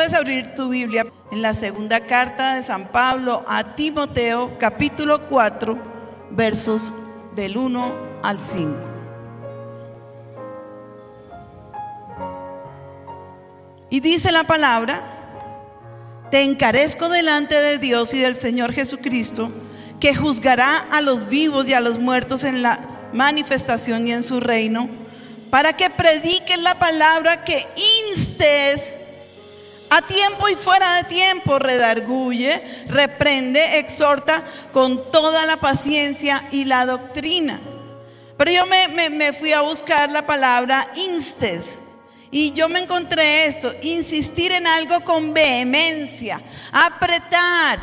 Puedes abrir tu Biblia en la segunda carta de San Pablo a Timoteo, capítulo 4, versos del 1 al 5. Y dice la palabra, te encarezco delante de Dios y del Señor Jesucristo, que juzgará a los vivos y a los muertos en la manifestación y en su reino, para que prediques la palabra que instes a tiempo y fuera de tiempo, redarguye, reprende, exhorta con toda la paciencia y la doctrina. Pero yo me, fui a buscar la palabra instes. Y yo me encontré esto, insistir en algo con vehemencia, apretar,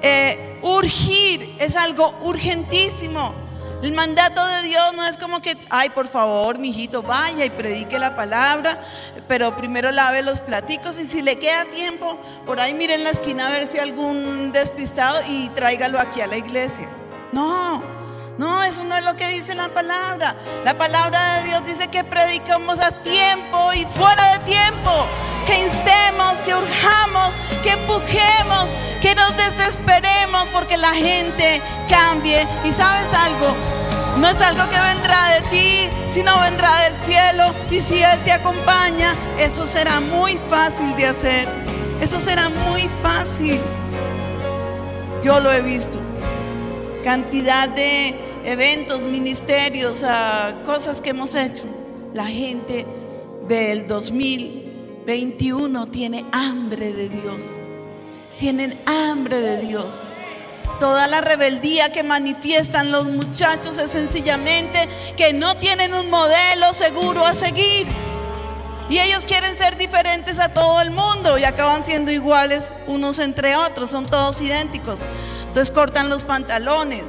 eh, urgir, es algo urgentísimo. El mandato de Dios no es como que, ay, por favor, mijito, vaya y predique la palabra, pero primero lave los platicos y si le queda tiempo, por ahí mire en la esquina a ver si algún despistado y tráigalo aquí a la iglesia. No, no, eso no es lo que dice la palabra. La palabra de Dios dice que predicamos a tiempo y fuera de tiempo. Que instemos, que urjamos, que empujemos, que nos desesperemos porque la gente cambie. Y sabes algo, no es algo que vendrá de ti, sino vendrá del cielo. Y si Él te acompaña, eso será muy fácil de hacer. Eso será muy fácil. Yo lo he visto. Cantidad de eventos, ministerios, ah, cosas que hemos hecho. La gente del 2021 tiene hambre de Dios. Tienen hambre de Dios. Toda la rebeldía que manifiestan los muchachos es sencillamente que no tienen un modelo seguro a seguir. Y ellos quieren ser diferentes a todo el mundo y acaban siendo iguales unos entre otros, son todos idénticos. Entonces cortan los pantalones,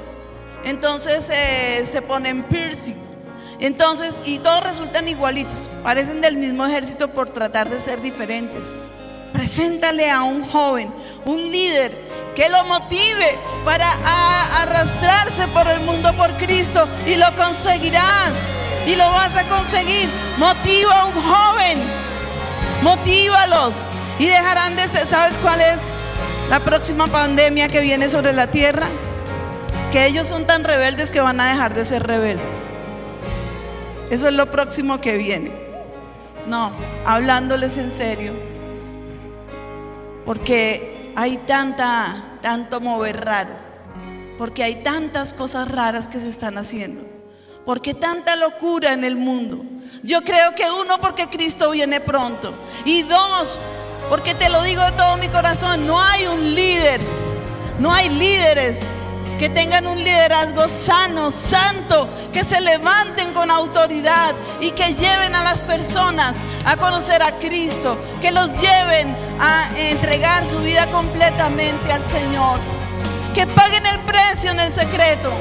entonces eh, se ponen piercing. Entonces, y todos resultan igualitos, parecen del mismo ejército por tratar de ser diferentes. Preséntale a un joven, un líder que lo motive para arrastrarse por el mundo por Cristo y lo conseguirás y lo vas a conseguir. Motiva a un joven, motívalos y dejarán de ser, ¿sabes cuál es la próxima pandemia que viene sobre la tierra? Que ellos son tan rebeldes que van a dejar de ser rebeldes. Eso es lo próximo que viene. No, hablándoles en serio. Porque hay tanta, tanto mover raro. Porque hay tantas cosas raras que se están haciendo. Porque tanta locura en el mundo. Yo creo que uno, porque Cristo viene pronto. Y dos, porque te lo digo de todo mi corazón, no hay un líder. No hay líderes que tengan un liderazgo sano, santo, que se levanten con autoridad y que lleven a las personas a conocer a Cristo, que los lleven a entregar su vida completamente al Señor, que paguen el precio en el secreto,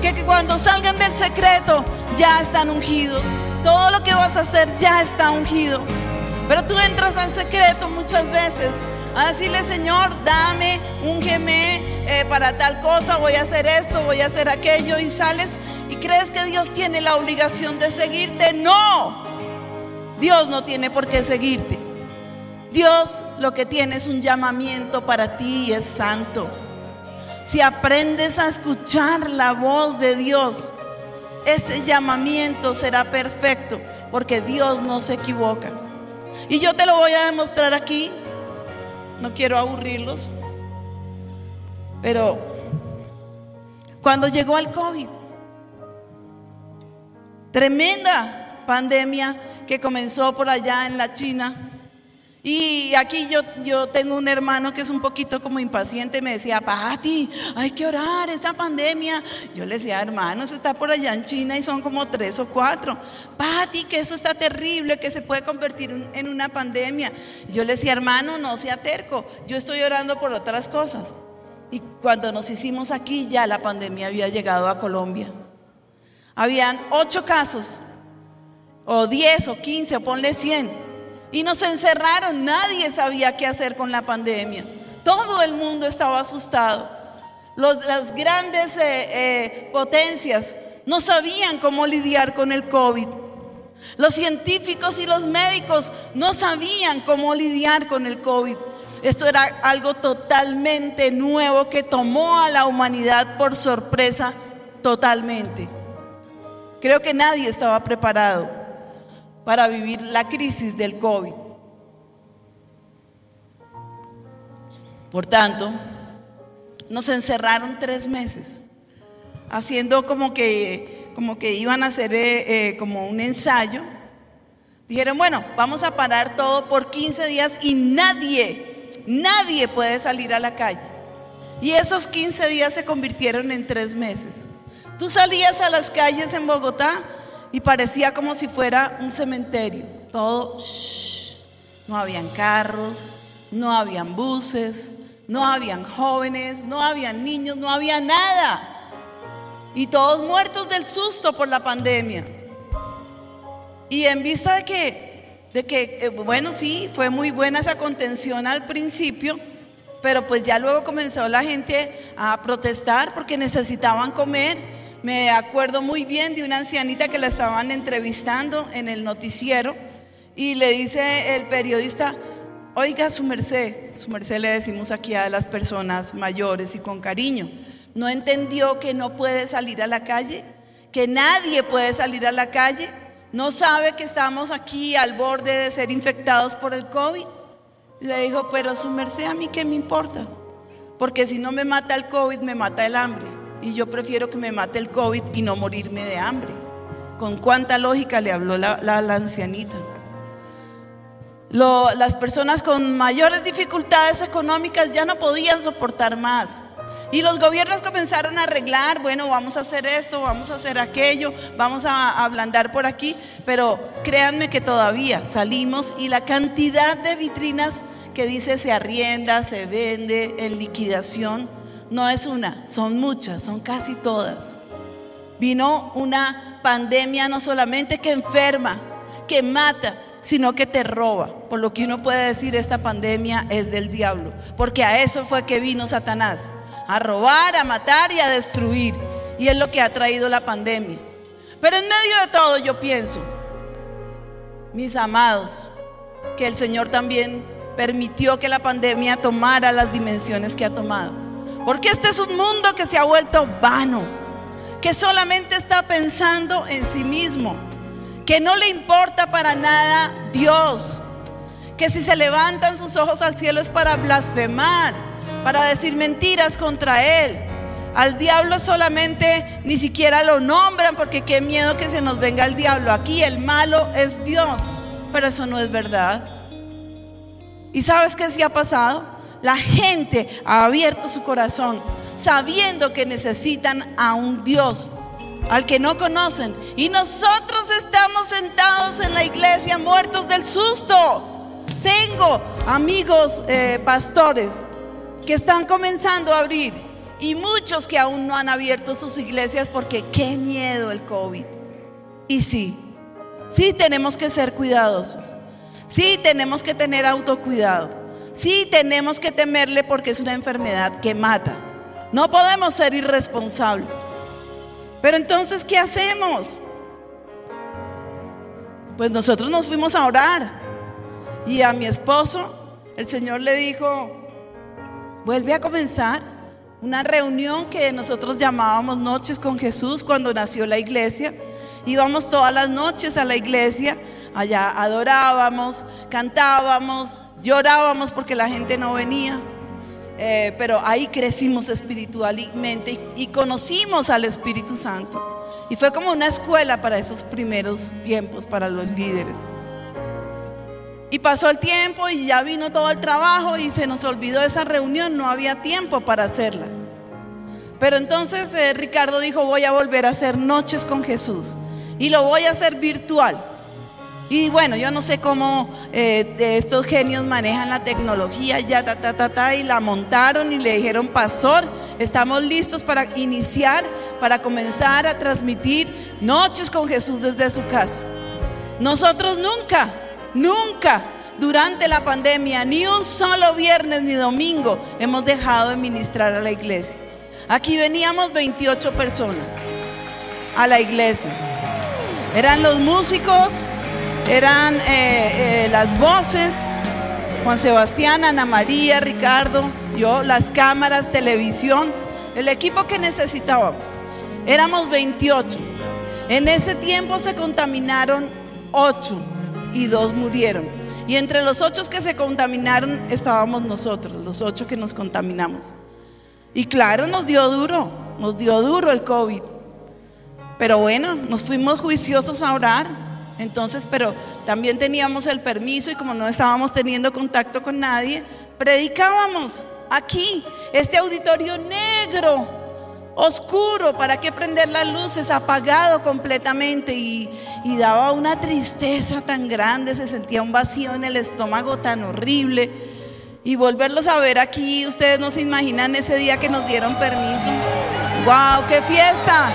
que, cuando salgan del secreto ya están ungidos, todo lo que vas a hacer ya está ungido, pero tú entras al secreto muchas veces a decirle, Señor, dame, un eh, para tal cosa, voy a hacer esto, voy a hacer aquello, y sales y crees que Dios tiene la obligación de seguirte. No, Dios no tiene por qué seguirte. Dios lo que tiene es un llamamiento para ti y es santo. Si aprendes a escuchar la voz de Dios, ese llamamiento será perfecto porque Dios no se equivoca. Y yo te lo voy a demostrar aquí. No quiero aburrirlos, pero cuando llegó el COVID, tremenda pandemia que comenzó por allá en la China, y aquí yo, yo tengo un hermano que es un poquito como impaciente, me decía, Pati, hay que orar, esa pandemia. Yo le decía, hermanos, está por allá en China y son como tres o cuatro. Pati, que eso está terrible, que se puede convertir en una pandemia. yo le decía, hermano, no sea terco, yo estoy orando por otras cosas. Y cuando nos hicimos aquí, ya la pandemia había llegado a Colombia. Habían ocho casos, o diez, o quince, o ponle cien y nos encerraron, nadie sabía qué hacer con la pandemia. Todo el mundo estaba asustado. las grandes eh, eh, potencias no sabían cómo lidiar con el COVID. Los científicos y los médicos no sabían cómo lidiar con el COVID. Esto era algo totalmente nuevo que tomó a la humanidad por sorpresa totalmente. Creo que nadie estaba preparado para vivir la crisis del COVID. Por tanto, nos encerraron tres meses, haciendo como que, como que iban a hacer eh, eh, como un ensayo. Dijeron, bueno, vamos a parar todo por 15 días y nadie, nadie puede salir a la calle. Y esos 15 días se convirtieron en tres meses. Tú salías a las calles en Bogotá y parecía como si fuera un cementerio. Todo, no habían carros, no habían buses, no habían jóvenes, no habían niños, no había nada. Y todos muertos del susto por la pandemia. Y en vista de que, de que eh, bueno, sí, fue muy buena esa contención al principio, pero pues ya luego comenzó la gente a protestar porque necesitaban comer. Me acuerdo muy bien de una ancianita que la estaban entrevistando en el noticiero y le dice el periodista, Oiga, su merced, su merced le decimos aquí a las personas mayores y con cariño, ¿no entendió que no puede salir a la calle? ¿Que nadie puede salir a la calle? ¿No sabe que estamos aquí al borde de ser infectados por el COVID? Le dijo, pero su merced a mí qué me importa, porque si no me mata el COVID, me mata el hambre. Y yo prefiero que me mate el COVID y no morirme de hambre. ¿Con cuánta lógica le habló la, ancianita? las personas con mayores dificultades económicas ya no podían soportar más. Y los gobiernos comenzaron a arreglar, bueno, vamos a hacer esto, vamos a hacer aquello, vamos a ablandar por aquí, pero créanme que todavía salimos y la cantidad de vitrinas que dice se arrienda, se vende, en liquidación, no es una, son muchas, son casi todas. Vino una pandemia no solamente que enferma, que mata, sino que te roba. Por lo que uno puede decir, esta pandemia es del diablo, porque a eso fue que vino Satanás, a robar, a matar y a destruir. Y es lo que ha traído la pandemia. Pero en medio de todo yo pienso, mis amados, que el Señor también permitió que la pandemia tomara las dimensiones que ha tomado. Porque este es un mundo que se ha vuelto vano, que solamente está pensando en sí mismo que no le importa para nada Dios, que si se levantan sus ojos al cielo es para blasfemar, para decir mentiras contra Él. Al diablo solamente ni siquiera lo nombran porque qué miedo que se nos venga el diablo. Aquí el malo es Dios, pero eso no es verdad. ¿Y sabes qué sí ha pasado? La gente ha abierto su corazón sabiendo que necesitan a un Dios al que no conocen. Y nosotros estamos sentados en la iglesia muertos del susto. Tengo amigos eh, pastores que están comenzando a abrir y muchos que aún no han abierto sus iglesias porque qué miedo el COVID. Y sí, sí tenemos que ser cuidadosos. Sí tenemos que tener autocuidado. Sí tenemos que temerle porque es una enfermedad que mata. No podemos ser irresponsables. Pero entonces, ¿qué hacemos? Pues nosotros nos fuimos a orar. Y a mi esposo, el Señor le dijo, vuelve a comenzar una reunión que nosotros llamábamos Noches con Jesús cuando nació la iglesia. Íbamos todas las noches a la iglesia, allá adorábamos, cantábamos, llorábamos porque la gente no venía. Eh, pero ahí crecimos espiritualmente y, conocimos al Espíritu Santo. Y fue como una escuela para esos primeros tiempos, para los líderes. Y pasó el tiempo y ya vino todo el trabajo y se nos olvidó esa reunión, no había tiempo para hacerla. Pero entonces eh, Ricardo dijo, voy a volver a hacer noches con Jesús y lo voy a hacer virtual. Y bueno, yo no sé cómo eh, estos genios manejan la tecnología, ya, ta, ta, ta, ta, y la montaron y le dijeron, pastor, estamos listos para iniciar, para comenzar a transmitir noches con Jesús desde su casa. Nosotros nunca, nunca durante la pandemia, ni un solo viernes ni domingo hemos dejado de ministrar a la iglesia. Aquí veníamos 28 personas a la iglesia. Eran los músicos, eran eh, eh, las voces, Juan Sebastián, Ana María, Ricardo, yo, las cámaras, televisión, el equipo que necesitábamos. Éramos 28. En ese tiempo se contaminaron 8 y dos murieron. Y entre los ocho que se contaminaron estábamos nosotros, los ocho que nos contaminamos. Y claro, nos dio duro, nos dio duro el COVID. Pero bueno, nos fuimos juiciosos a orar. Entonces, pero también teníamos el permiso y como no estábamos teniendo contacto con nadie, predicábamos aquí, este auditorio negro, oscuro, ¿para qué prender las luces? Apagado completamente y, y, daba una tristeza tan grande, se sentía un vacío en el estómago tan horrible. Y volverlos a ver aquí, ustedes no se imaginan ese día que nos dieron permiso. ¡Wow! ¡Qué fiesta!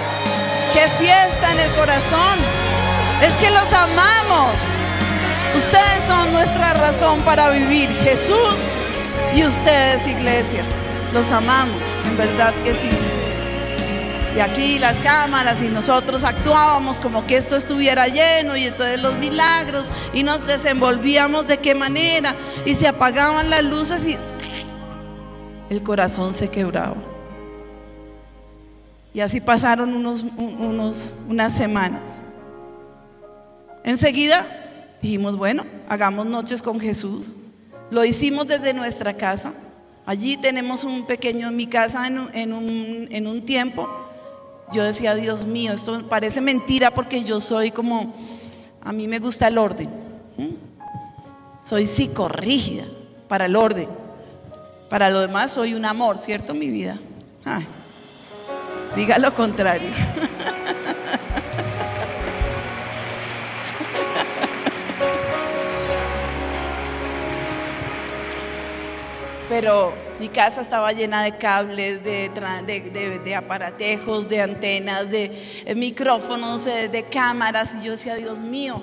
¡Qué fiesta en el corazón! Es que los amamos. Ustedes son nuestra razón para vivir. Jesús y ustedes, iglesia. Los amamos, en verdad que sí. Y aquí las cámaras y nosotros actuábamos como que esto estuviera lleno y entonces los milagros y nos desenvolvíamos de qué manera y se apagaban las luces y el corazón se quebraba. Y así pasaron unos, unos, unas semanas. Enseguida dijimos, bueno, hagamos noches con Jesús. Lo hicimos desde nuestra casa. Allí tenemos un pequeño, en mi casa en un, en un, tiempo, yo decía, Dios mío, esto parece mentira porque yo soy como, a mí me gusta el orden. Soy psicorrígida para el orden. Para lo demás soy un amor, ¿cierto? Mi vida. diga lo contrario. pero mi casa estaba llena de cables, de, aparatejos, de antenas, de eh, micrófonos, eh, de cámaras. Y yo decía, Dios mío.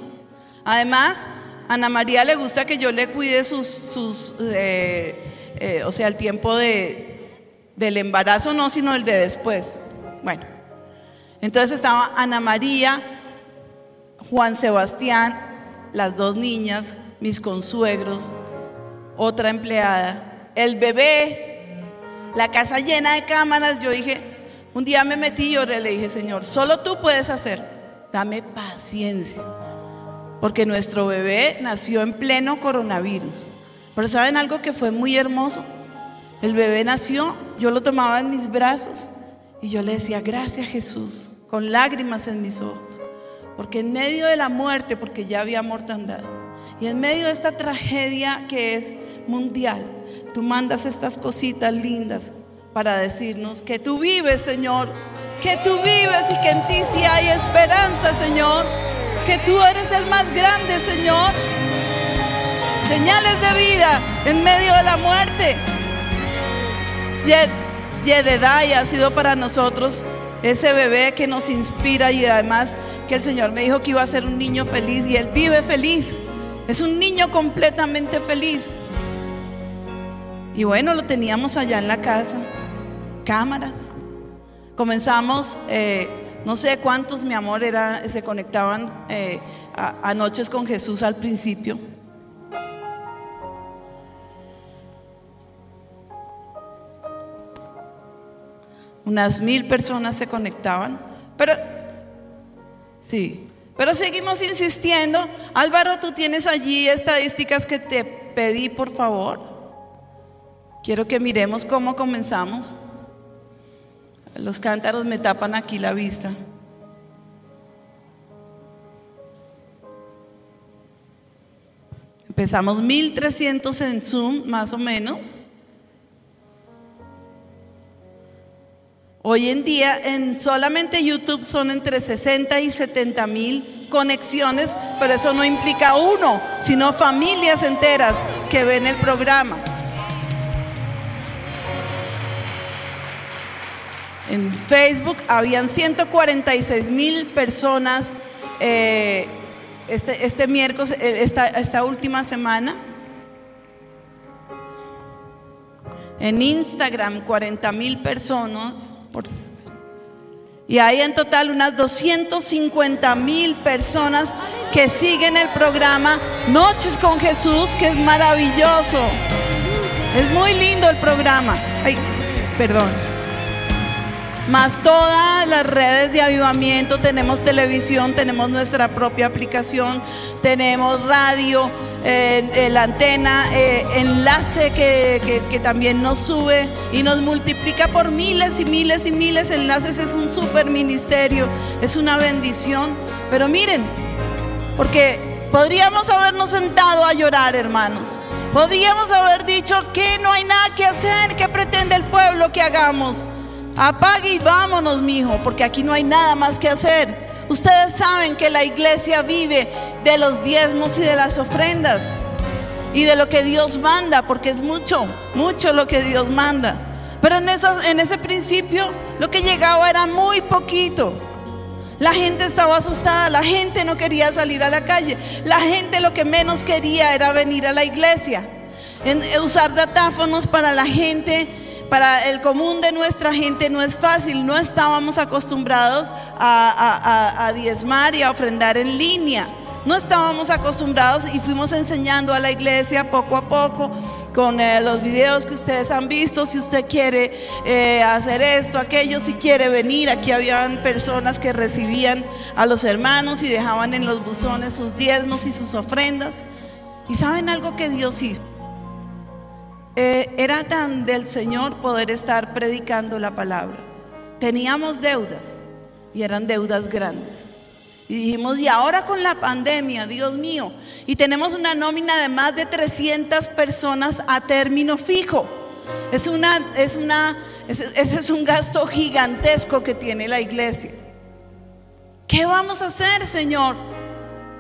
Además, a Ana María le gusta que yo le cuide sus, eh, o sea, el tiempo del embarazo, no, sino el de después. Bueno, entonces estaba Ana María, Juan Sebastián, las dos niñas, mis consuegros, otra empleada el bebé, la casa llena de cámaras. Yo dije, un día me metí y le dije, Señor, solo tú puedes hacer. Dame paciencia. Porque nuestro bebé nació en pleno coronavirus. Pero ¿saben algo que fue muy hermoso? El bebé nació, yo lo tomaba en mis brazos y yo le decía, gracias Jesús, con lágrimas en mis ojos. Porque en medio de la muerte, porque ya había mortandad, y en medio de esta tragedia que es mundial, tú mandas estas cositas lindas para decirnos que tú vives, Señor, que tú vives y que en ti sí hay esperanza, Señor, que tú eres el más grande, Señor. Señales de vida en medio de la muerte. Yededai ha sido para nosotros ese bebé que nos inspira y además que el Señor me dijo que iba a ser un niño feliz y él vive feliz. Es un niño completamente feliz. Y bueno, lo teníamos allá en la casa, cámaras. Comenzamos, eh, no sé cuántos, mi amor, era, se conectaban eh, a, noches con Jesús al principio. Unas mil personas se conectaban, pero sí, pero seguimos insistiendo. Álvaro, tú tienes allí estadísticas que te pedí, por favor. Quiero que miremos cómo comenzamos. Los cántaros me tapan aquí la vista. Empezamos 1300 en Zoom, más o menos. Hoy en día en solamente YouTube son entre 60 y 70 mil conexiones, pero eso no implica uno, sino familias enteras que ven el programa. En Facebook habían 146 mil personas eh, este, este, miércoles, eh, esta, esta última semana. En Instagram 40 mil personas. Y hay en total unas 250 mil personas que siguen el programa Noches con Jesús, que es maravilloso. Es muy lindo el programa. Ay, perdón. Más todas las redes de avivamiento, tenemos televisión, tenemos nuestra propia aplicación, tenemos radio, eh, la antena, eh, enlace que, que, también nos sube y nos multiplica por miles y miles y miles enlaces. Es un super ministerio, es una bendición. Pero miren, porque podríamos habernos sentado a llorar, hermanos. Podríamos haber dicho que no hay nada que hacer, que pretende el pueblo que hagamos. Apague y vámonos, mijo, porque aquí no hay nada más que hacer. Ustedes saben que la iglesia vive de los diezmos y de las ofrendas y de lo que Dios manda, porque es mucho, mucho lo que Dios manda. Pero en, en ese principio lo que llegaba era muy poquito. La gente estaba asustada, la gente no quería salir a la calle, la gente lo que menos quería era venir a la iglesia. En, usar datáfonos para la gente para el común de nuestra gente no es fácil, no estábamos acostumbrados a, diezmar y a ofrendar en línea. No estábamos acostumbrados y fuimos enseñando a la iglesia poco a poco con eh, los videos que ustedes han visto. Si usted quiere eh, hacer esto, aquello, si quiere venir, aquí habían personas que recibían a los hermanos y dejaban en los buzones sus diezmos y sus ofrendas. ¿Y saben algo que Dios hizo? Eh, era tan del Señor poder estar predicando la palabra. Teníamos deudas y eran deudas grandes. Y dijimos, y ahora con la pandemia, Dios mío, y tenemos una nómina de más de 300 personas a término fijo. Es una, es una, ese es un gasto gigantesco que tiene la iglesia. ¿Qué vamos a hacer, Señor?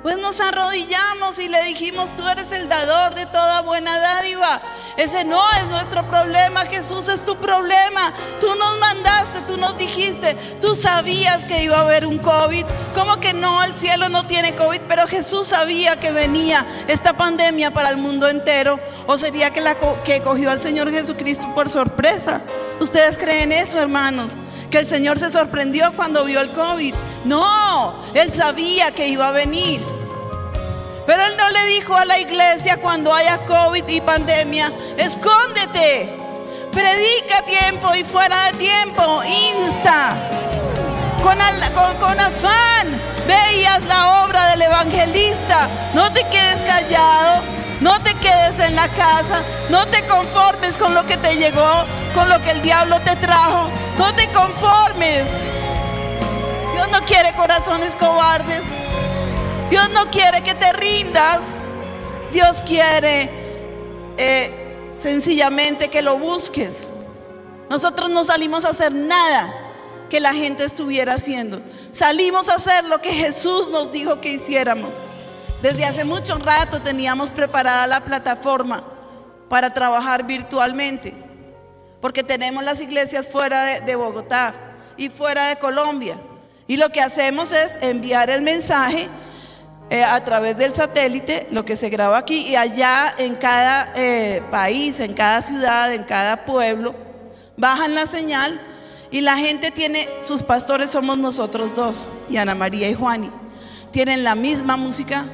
Pues nos arrodillamos y le dijimos, tú eres el dador de toda buena dádiva. Ese no es nuestro problema, Jesús es tu problema. Tú nos mandaste, tú nos dijiste, tú sabías que iba a haber un COVID. ¿Cómo que no? El cielo no tiene COVID, pero Jesús sabía que venía esta pandemia para el mundo entero. ¿O sería que, la que cogió al Señor Jesucristo por sorpresa? ¿Ustedes creen eso, hermanos? Que el Señor se sorprendió cuando vio el COVID. No, Él sabía que iba a venir. Pero Él no le dijo a la iglesia cuando haya COVID y pandemia, escóndete, predica tiempo y fuera de tiempo, insta. Con, con, afán veías la obra del evangelista. No te quedes callado, no te quedes en la casa, no te conformes con lo que te llegó, con lo que el diablo te trajo. No te conformes. Dios no quiere corazones cobardes. Dios no quiere que te rindas. Dios quiere eh, sencillamente que lo busques. Nosotros no salimos a hacer nada que la gente estuviera haciendo. Salimos a hacer lo que Jesús nos dijo que hiciéramos. Desde hace mucho rato teníamos preparada la plataforma para trabajar virtualmente, porque tenemos las iglesias fuera de, Bogotá y fuera de Colombia. Y lo que hacemos es enviar el mensaje eh, a través del satélite, lo que se graba aquí, y allá en cada eh, país, en cada ciudad, en cada pueblo, bajan la señal y la gente tiene, sus pastores somos nosotros dos, y Ana María y Juani, tienen la misma música,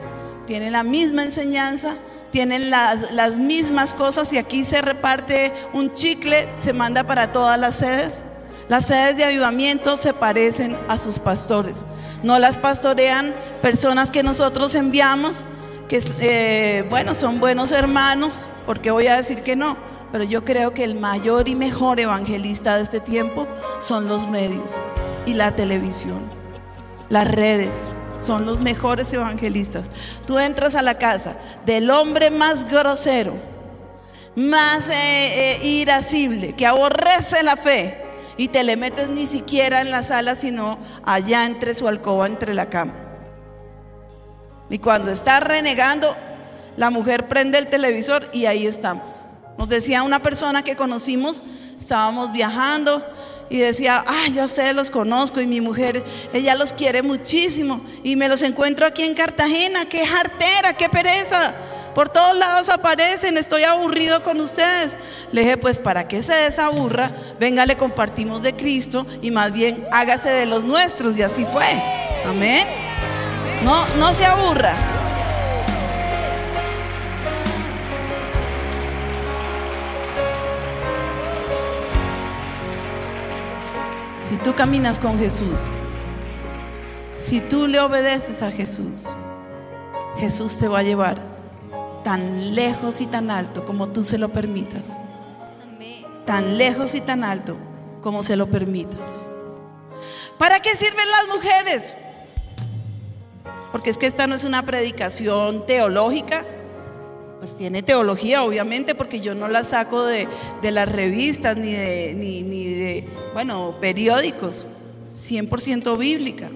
tienen la misma enseñanza, tienen las, las, mismas cosas y aquí se reparte un chicle, se manda para todas las sedes. Las sedes de avivamiento se parecen a sus pastores. No las pastorean personas que nosotros enviamos, que eh, bueno, son buenos hermanos, porque voy a decir que no, pero yo creo que el mayor y mejor evangelista de este tiempo son los medios y la televisión, las redes son los mejores evangelistas. Tú entras a la casa del hombre más grosero, más eh, eh, irascible, que aborrece la fe, y te le metes ni siquiera en la sala, sino allá entre su alcoba, entre la cama. Y cuando está renegando, la mujer prende el televisor y ahí estamos. Nos decía una persona que conocimos, estábamos viajando y decía, ah, yo sé, los conozco y mi mujer, ella los quiere muchísimo y me los encuentro aquí en Cartagena, qué jartera, qué pereza. Por todos lados aparecen, estoy aburrido con ustedes. Le dije, pues para que se desaburra, venga, le compartimos de Cristo y más bien hágase de los nuestros. Y así fue. Amén. No, no se aburra. Si tú caminas con Jesús, si tú le obedeces a Jesús, Jesús te va a llevar tan lejos y tan alto como tú se lo permitas. Tan lejos y tan alto como se lo permitas. ¿Para qué sirven las mujeres? Porque es que esta no es una predicación teológica, pues tiene teología, obviamente, porque yo no la saco de, las revistas ni de, ni, de, bueno, periódicos, 100% bíblica.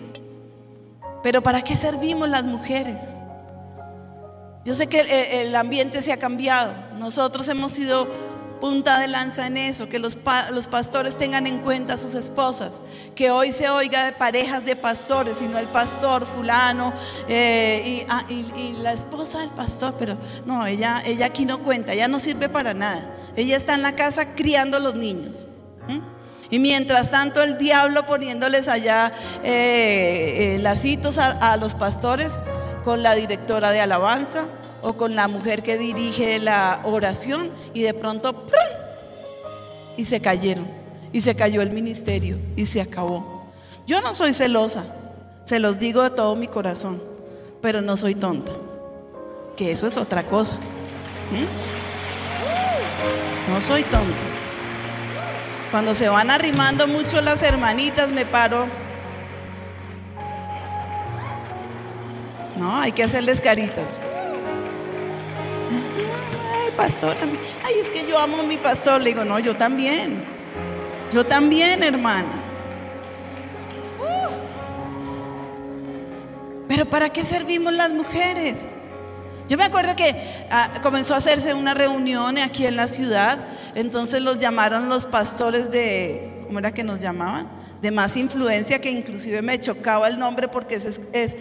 Pero ¿para qué servimos las mujeres? Yo sé que el ambiente se ha cambiado. Nosotros hemos sido punta de lanza en eso, que los, pastores tengan en cuenta a sus esposas, que hoy se oiga de parejas de pastores, sino el pastor fulano eh, ah, y, la esposa del pastor, pero no, ella, ella aquí no cuenta, ella no sirve para nada, ella está en la casa criando los niños. Y mientras tanto el diablo poniéndoles allá eh, eh, lacitos a, a los pastores con la directora de alabanza, o con la mujer que dirige la oración y de pronto y se cayeron y se cayó el ministerio y se acabó. Yo no soy celosa, se los digo de todo mi corazón, pero no soy tonta, que eso es otra cosa. No soy tonta. Cuando se van arrimando mucho las hermanitas, me paro. No, hay que hacerles caritas pastor, ay, es que yo amo a mi pastor. Le digo, no, yo también. Yo también, hermana. Pero ¿para qué servimos las mujeres? Yo me acuerdo que ah, comenzó a hacerse una reunión aquí en la ciudad, entonces los llamaron los pastores de, ¿cómo era que nos llamaban? de más influencia que inclusive me chocaba el nombre porque es, es, es,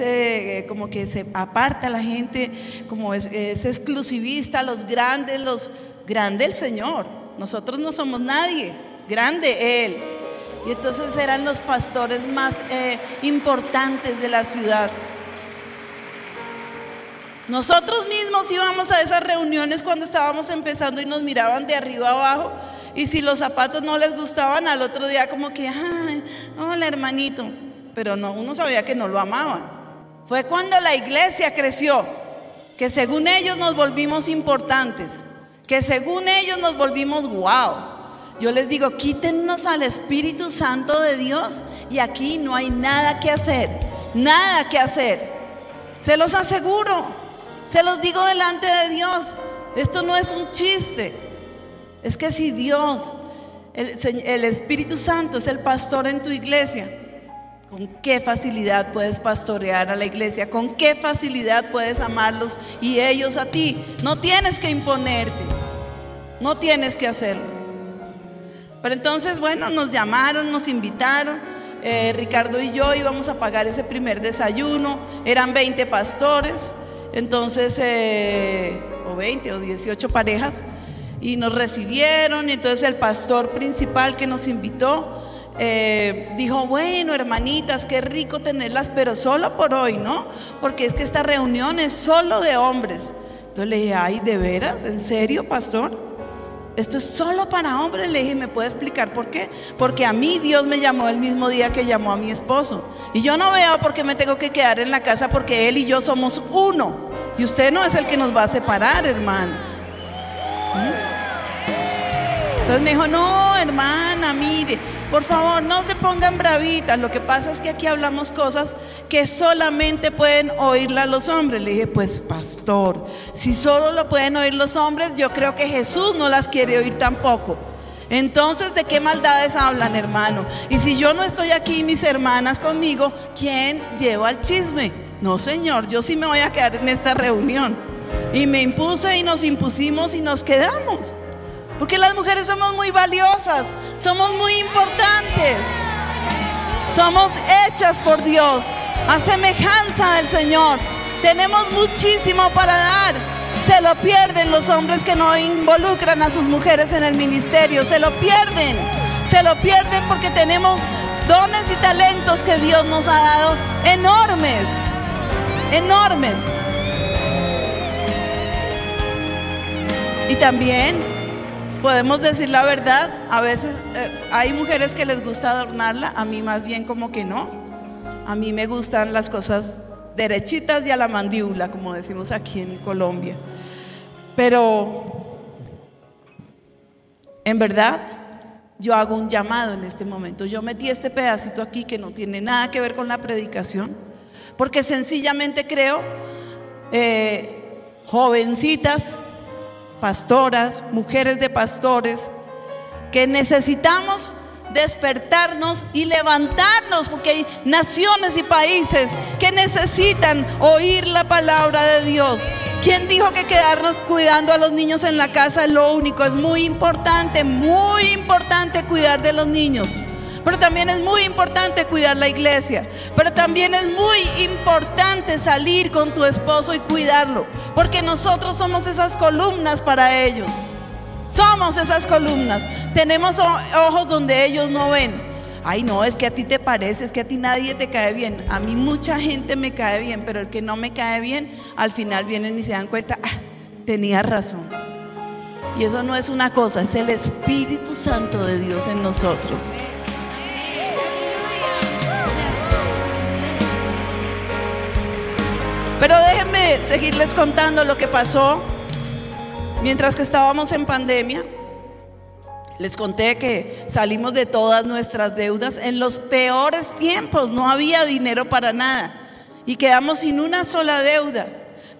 eh, eh, como que se aparta la gente, como es, exclusivista, los grandes, los grande el Señor. Nosotros no somos nadie, grande Él. Y entonces eran los pastores más eh, importantes de la ciudad. Nosotros mismos íbamos a esas reuniones cuando estábamos empezando y nos miraban de arriba abajo y si los zapatos no les gustaban, al otro día como que, ay, hola hermanito. Pero no, uno sabía que no lo amaban. Fue cuando la iglesia creció, que según ellos nos volvimos importantes, que según ellos nos volvimos wow. Yo les digo, quítenos al Espíritu Santo de Dios y aquí no hay nada que hacer, nada que hacer. Se los aseguro, se los digo delante de Dios. Esto no es un chiste. Es que si Dios, el, Espíritu Santo es el pastor en tu iglesia, ¿con qué facilidad puedes pastorear a la iglesia? ¿Con qué facilidad puedes amarlos y ellos a ti? No tienes que imponerte, no tienes que hacerlo. Pero entonces, bueno, nos llamaron, nos invitaron. Eh, Ricardo y yo íbamos a pagar ese primer desayuno. Eran 20 pastores, entonces, eh, o 20 o 18 parejas y nos recibieron. Y entonces el pastor principal que nos invitó eh, dijo, bueno, hermanitas, qué rico tenerlas, pero solo por hoy, ¿no? Porque es que esta reunión es solo de hombres. Entonces le dije, ay, ¿de veras? ¿En serio, pastor? Esto es solo para hombres. Le dije, ¿me puede explicar por qué? Porque a mí Dios me llamó el mismo día que llamó a mi esposo. Y yo no veo por qué me tengo que quedar en la casa porque él y yo somos uno. Y usted no es el que nos va a separar, hermano. ¿Mm? Entonces me dijo, no, hermana, mire, por favor, no se pongan bravitas. Lo que pasa es que aquí hablamos cosas que solamente pueden oírla los hombres. Le dije, pues pastor, si solo lo pueden oír los hombres, yo creo que Jesús no las quiere oír tampoco. Entonces, ¿de qué maldades hablan, hermano? Y si yo no estoy aquí, mis hermanas conmigo, ¿quién lleva el chisme? No, señor, yo sí me voy a quedar en esta reunión. Y me impuse y nos impusimos y nos quedamos. Porque las mujeres somos muy valiosas, somos muy importantes. Somos hechas por Dios a semejanza del Señor. Tenemos muchísimo para dar. Se lo pierden los hombres que no involucran a sus mujeres en el ministerio. Se lo pierden. Se lo pierden porque tenemos dones y talentos que Dios nos ha dado enormes. Enormes. Y también podemos decir la verdad, a veces eh, hay mujeres que les gusta adornarla, a mí más bien como que no. A mí me gustan las cosas derechitas y a la mandíbula, como decimos aquí en Colombia. Pero en verdad yo hago un llamado en este momento. Yo metí este pedacito aquí que no tiene nada que ver con la predicación, porque sencillamente creo, eh, jovencitas, pastoras, mujeres de pastores, que necesitamos despertarnos y levantarnos, porque hay naciones y países que necesitan oír la palabra de Dios. ¿Quién dijo que quedarnos cuidando a los niños en la casa es lo único? Es muy importante, muy importante cuidar de los niños. Pero también es muy importante cuidar la iglesia. Pero también es muy importante salir con tu esposo y cuidarlo. Porque nosotros somos esas columnas para ellos. Somos esas columnas. Tenemos ojos donde ellos no ven. Ay, no, es que a ti te parece, es que a ti nadie te cae bien. A mí mucha gente me cae bien, pero el que no me cae bien, al final vienen y se dan cuenta, ah, tenía razón. Y eso no es una cosa, es el Espíritu Santo de Dios en nosotros. Pero déjenme seguirles contando lo que pasó Mientras que estábamos en pandemia, les conté que salimos de todas nuestras deudas. En los peores tiempos no había dinero para nada y quedamos sin una sola deuda.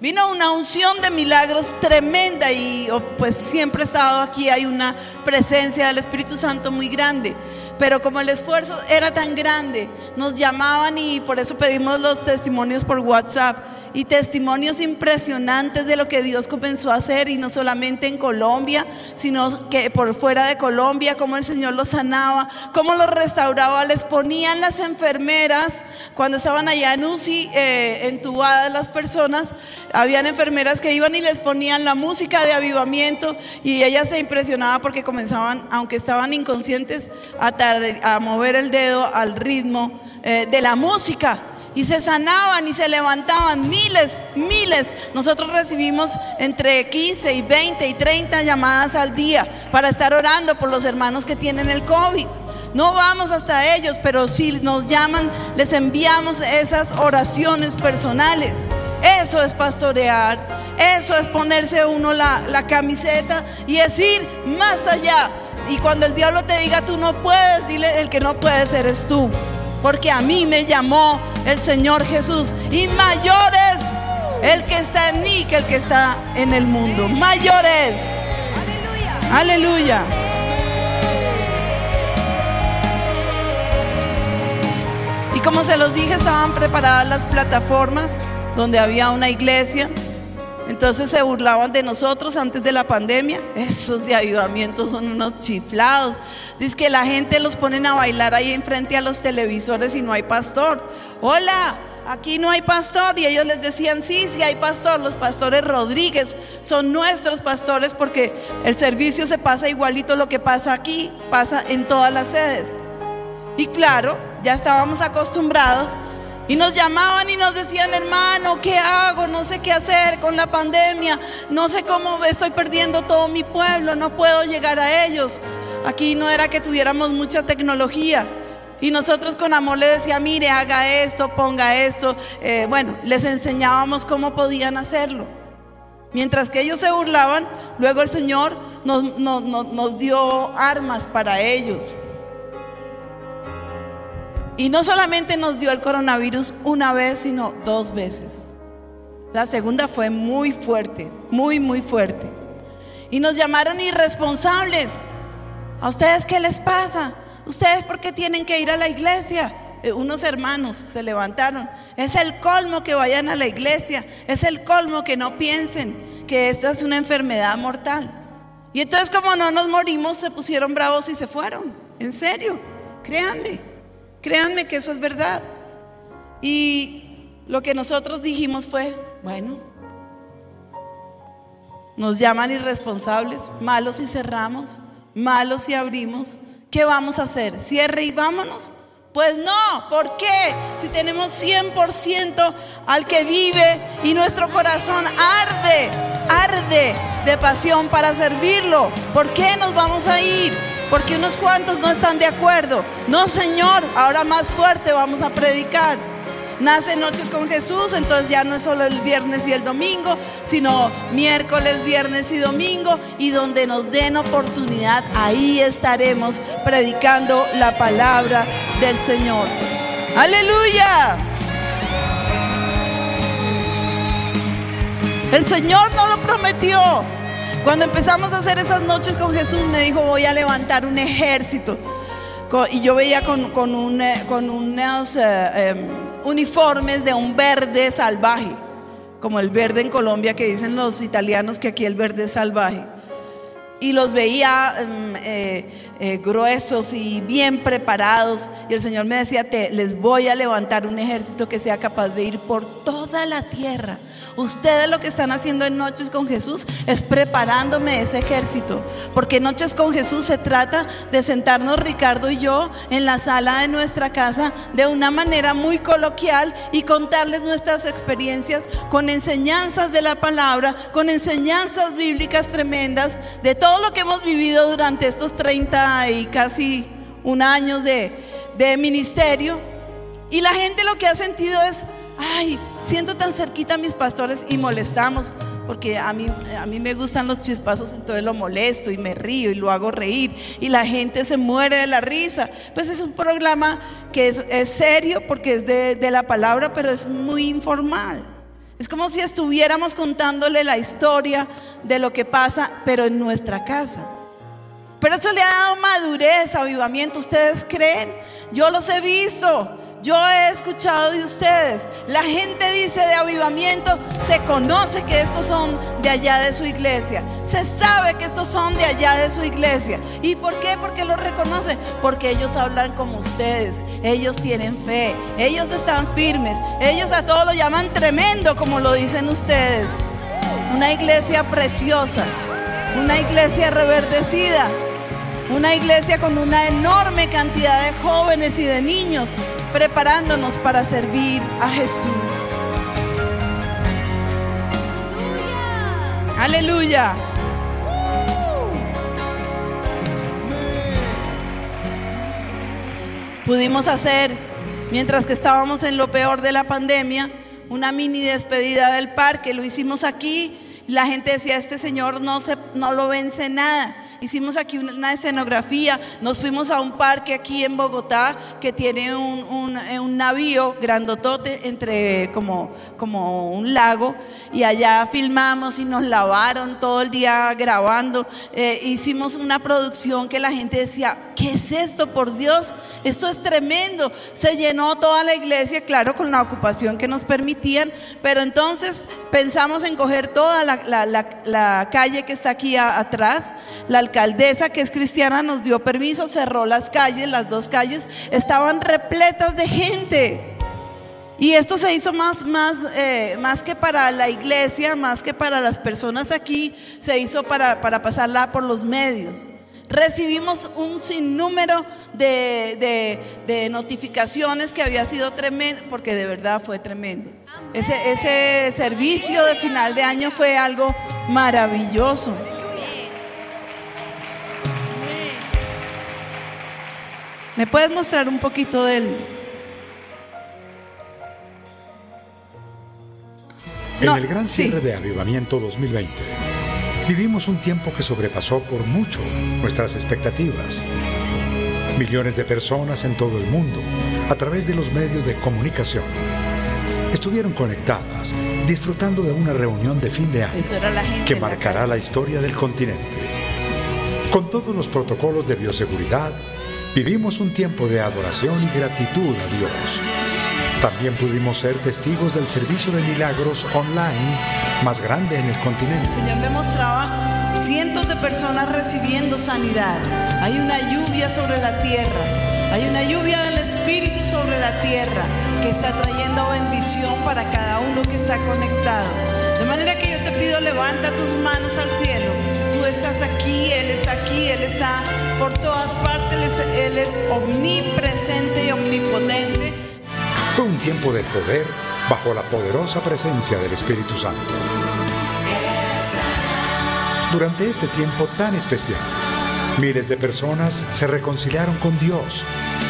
Vino una unción de milagros tremenda y oh, pues siempre he estado aquí, hay una presencia del Espíritu Santo muy grande. Pero como el esfuerzo era tan grande, nos llamaban y por eso pedimos los testimonios por WhatsApp y testimonios impresionantes de lo que Dios comenzó a hacer y no solamente en Colombia, sino que por fuera de Colombia, cómo el Señor los sanaba, cómo los restauraba, les ponían las enfermeras. Cuando estaban allá en UCI eh, entubadas las personas, habían enfermeras que iban y les ponían la música de avivamiento y ella se impresionaba porque comenzaban, aunque estaban inconscientes, a, mover el dedo al ritmo eh, de la música y se sanaban y se levantaban miles, miles. Nosotros recibimos entre 15 y 20 y 30 llamadas al día para estar orando por los hermanos que tienen el COVID. No vamos hasta ellos, pero si nos llaman, les enviamos esas oraciones personales. Eso es pastorear, eso es ponerse uno la, camiseta y decir más allá. Y cuando el diablo te diga tú no puedes, dile el que no puedes eres tú porque a mí me llamó el Señor Jesús. Y mayor es el que está en mí que el que está en el mundo. Mayor es. Aleluya. Aleluya. Y como se los dije, estaban preparadas las plataformas donde había una iglesia entonces se burlaban de nosotros antes de la pandemia. Esos de avivamiento son unos chiflados. Dice que la gente los ponen a bailar ahí enfrente a los televisores y no hay pastor. Hola, aquí no hay pastor. Y ellos les decían, sí, sí hay pastor. Los pastores Rodríguez son nuestros pastores porque el servicio se pasa igualito lo que pasa aquí, pasa en todas las sedes. Y claro, ya estábamos acostumbrados y nos llamaban y nos decían, hermano, ¿qué hago? No sé qué hacer con la pandemia. No sé cómo estoy perdiendo todo mi pueblo. No puedo llegar a ellos. Aquí no era que tuviéramos mucha tecnología. Y nosotros con amor le decía, mire, haga esto, ponga esto. Eh, bueno, les enseñábamos cómo podían hacerlo. Mientras que ellos se burlaban, luego el Señor nos, nos dio armas para ellos. Y no solamente nos dio el coronavirus una vez, sino dos veces. La segunda fue muy fuerte, muy, muy fuerte. Y nos llamaron irresponsables. ¿A ustedes qué les pasa? ¿Ustedes por qué tienen que ir a la iglesia? Eh, unos hermanos se levantaron. Es el colmo que vayan a la iglesia. Es el colmo que no piensen que esta es una enfermedad mortal. Y entonces como no nos morimos, se pusieron bravos y se fueron. En serio, créanme. Créanme que eso es verdad. Y lo que nosotros dijimos fue, bueno, nos llaman irresponsables, malos y cerramos, malos y abrimos. ¿Qué vamos a hacer? ¿Cierre y vámonos? Pues no, ¿por qué? Si tenemos 100% al que vive y nuestro corazón arde, arde de pasión para servirlo, ¿por qué nos vamos a ir? Porque unos cuantos no están de acuerdo. No, Señor, ahora más fuerte vamos a predicar nace Noches con Jesús, entonces ya no es solo el viernes y el domingo, sino miércoles, viernes y domingo, y donde nos den oportunidad, ahí estaremos predicando la palabra del Señor. Aleluya. El Señor no lo prometió. Cuando empezamos a hacer esas noches con Jesús, me dijo, voy a levantar un ejército. Y yo veía con, con, un, eh, con unas... Eh, em, uniformes de un verde salvaje, como el verde en Colombia que dicen los italianos que aquí el verde es salvaje. Y los veía em, eh, eh, gruesos y bien preparados. Y el Señor me decía, te, les voy a levantar un ejército que sea capaz de ir por toda la tierra Ustedes lo que están haciendo en Noches con Jesús es preparándome ese ejército. Porque Noches con Jesús se trata de sentarnos Ricardo y yo en la sala de nuestra casa de una manera muy coloquial y contarles nuestras experiencias con enseñanzas de la palabra, con enseñanzas bíblicas tremendas de todo lo que hemos vivido durante estos 30 y casi un año de, de ministerio. Y la gente lo que ha sentido es, ay, siento tan cerquita a mis pastores y molestamos, porque a mí, a mí me gustan los chispazos, entonces lo molesto y me río y lo hago reír y la gente se muere de la risa. Pues es un programa que es, serio porque es de, de la palabra, pero es muy informal. Es como si estuviéramos contándole la historia de lo que pasa, pero en nuestra casa. Pero eso le ha dado madurez, avivamiento. ¿Ustedes creen? Yo los he visto. Yo he escuchado de ustedes. La gente dice de avivamiento, se conoce que estos son de allá de su iglesia. Se sabe que estos son de allá de su iglesia. ¿Y por qué? Porque lo reconoce. Porque ellos hablan como ustedes. Ellos tienen fe. Ellos están firmes. Ellos a todos lo llaman tremendo, como lo dicen ustedes. Una iglesia preciosa. Una iglesia reverdecida. Una iglesia con una enorme cantidad de jóvenes y de niños preparándonos para servir a Jesús. Aleluya. Pudimos hacer, mientras que estábamos en lo peor de la pandemia, una mini despedida del parque. Lo hicimos aquí. La gente decía, este señor no, se, no lo vence nada hicimos aquí una escenografía, nos fuimos a un parque aquí en Bogotá que tiene un, un, eh, navío grandotote entre como, como un lago y allá filmamos y nos lavaron todo el día grabando. Eh, hicimos una producción que la gente decía, ¿qué es esto? Por Dios, esto es tremendo. Se llenó toda la iglesia, claro, con la ocupación que nos permitían, pero entonces pensamos en coger toda la, calle que está aquí atrás, la alcaldesa, que es cristiana, nos dio permiso, cerró las calles, las dos calles estaban repletas de gente. Y esto se hizo más, más, eh, más que para la iglesia, más que para las personas aquí, se hizo para, para pasarla por los medios. Recibimos un sinnúmero de, de, notificaciones que había sido tremendo, porque de verdad fue tremendo. Ese, ese servicio de final de año fue algo maravilloso. ¿Me puedes mostrar un poquito del... En el gran cierre de Avivamiento 2020, vivimos un tiempo que sobrepasó por mucho nuestras expectativas. Millones de personas en todo el mundo, a través de los medios de comunicación, estuvieron conectadas, disfrutando de una reunión de fin de año que marcará la historia del continente. Con todos los protocolos de bioseguridad, Vivimos un tiempo de adoración y gratitud a Dios. También pudimos ser testigos del servicio de milagros online más grande en el continente. El Señor me mostraba cientos de personas recibiendo sanidad. Hay una lluvia sobre la tierra. Hay una lluvia del Espíritu sobre la tierra que está trayendo bendición para cada uno que está conectado. De manera que yo te pido, levanta tus manos al cielo. Aquí, Él está aquí, Él está por todas partes, Él es omnipresente y omnipotente. Fue un tiempo de poder bajo la poderosa presencia del Espíritu Santo. Durante este tiempo tan especial, miles de personas se reconciliaron con Dios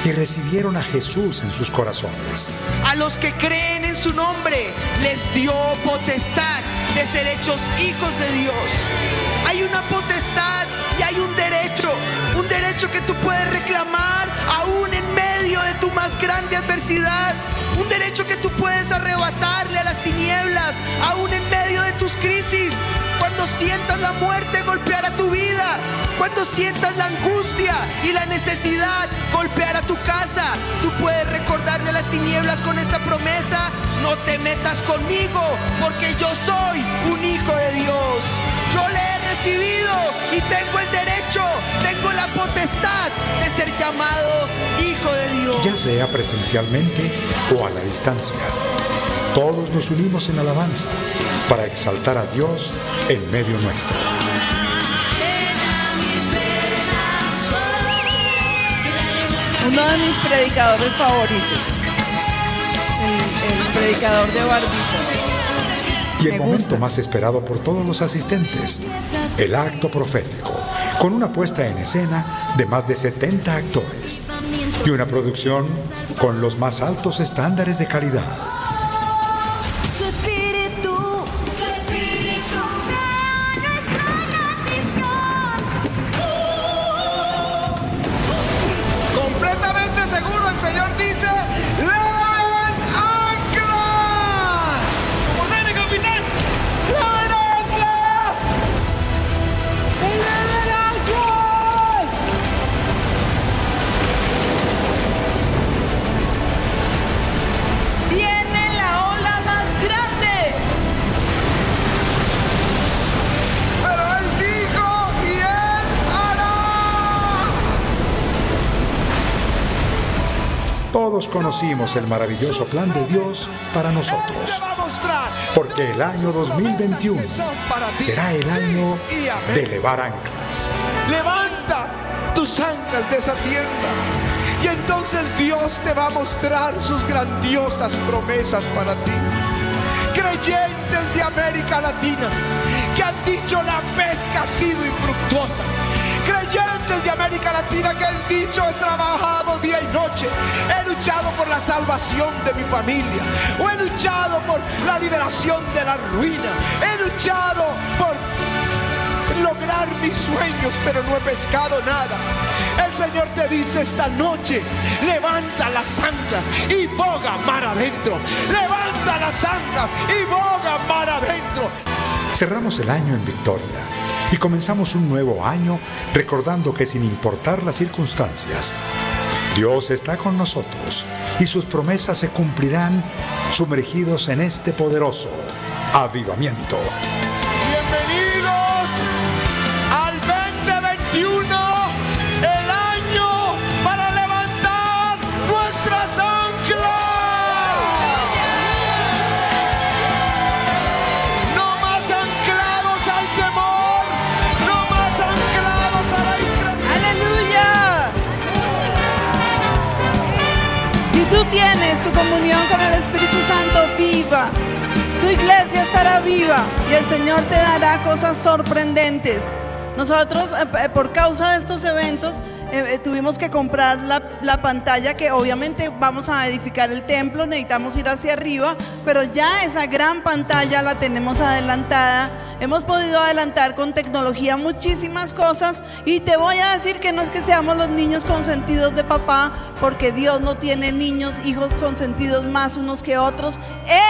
y recibieron a Jesús en sus corazones. A los que creen en su nombre les dio potestad de ser hechos hijos de Dios. Hay una potestad y hay un derecho, un derecho que tú puedes reclamar aún en medio de tu más grande adversidad. Un derecho que tú puedes arrebatarle a las tinieblas, aún en medio de tus crisis. Cuando sientas la muerte golpear a tu vida, cuando sientas la angustia y la necesidad golpear a tu casa, tú puedes recordarle a las tinieblas con esta promesa, no te metas conmigo, porque yo soy un hijo de Dios. Yo le he recibido y tengo el derecho, tengo la potestad de ser llamado hijo de Dios. Ya sea presencialmente o a la distancia, todos nos unimos en alabanza para exaltar a Dios en medio nuestro. Uno de mis predicadores favoritos, el, el predicador de Barbito. Y el Me momento más esperado por todos los asistentes, el acto profético, con una puesta en escena de más de 70 actores y una producción con los más altos estándares de calidad. Conocimos el maravilloso plan de Dios para nosotros, porque el año 2021 que son para ti. será el año de elevar anclas. Levanta tus anclas de esa tienda. Y entonces Dios te va a mostrar sus grandiosas promesas para ti. Creyentes de América Latina que han dicho la pesca ha sido infructuosa. Creyentes de América Latina que han dicho he trabajado día y noche. He luchado por la salvación de mi familia. O he luchado por la liberación de la ruina. He luchado por lograr mis sueños, pero no he pescado nada. El Señor te dice esta noche, levanta las anclas y boga mar adentro. Levanta las anclas y boga mar adentro. Cerramos el año en victoria y comenzamos un nuevo año recordando que sin importar las circunstancias, Dios está con nosotros y sus promesas se cumplirán sumergidos en este poderoso avivamiento. Tienes tu comunión con el Espíritu Santo viva, tu iglesia estará viva y el Señor te dará cosas sorprendentes. Nosotros, eh, eh, por causa de estos eventos, eh, tuvimos que comprar la, la pantalla que obviamente vamos a edificar el templo, necesitamos ir hacia arriba, pero ya esa gran pantalla la tenemos adelantada. Hemos podido adelantar con tecnología muchísimas cosas y te voy a decir que no es que seamos los niños consentidos de papá, porque Dios no tiene niños, hijos consentidos más unos que otros.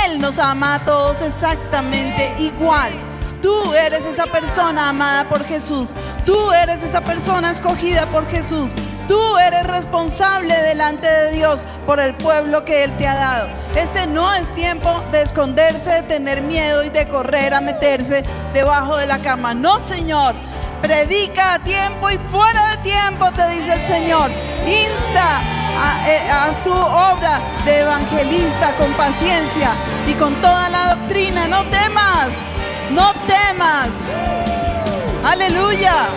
Él nos ama a todos exactamente igual. Tú eres esa persona amada por Jesús. Tú eres esa persona escogida por Jesús. Tú eres responsable delante de Dios por el pueblo que Él te ha dado. Este no es tiempo de esconderse, de tener miedo y de correr a meterse debajo de la cama. No, Señor. Predica a tiempo y fuera de tiempo, te dice el Señor. Insta, Ha- eh, Haz tu obra de evangelista con paciencia y con toda la doctrina. No temas, no temas. Aleluya.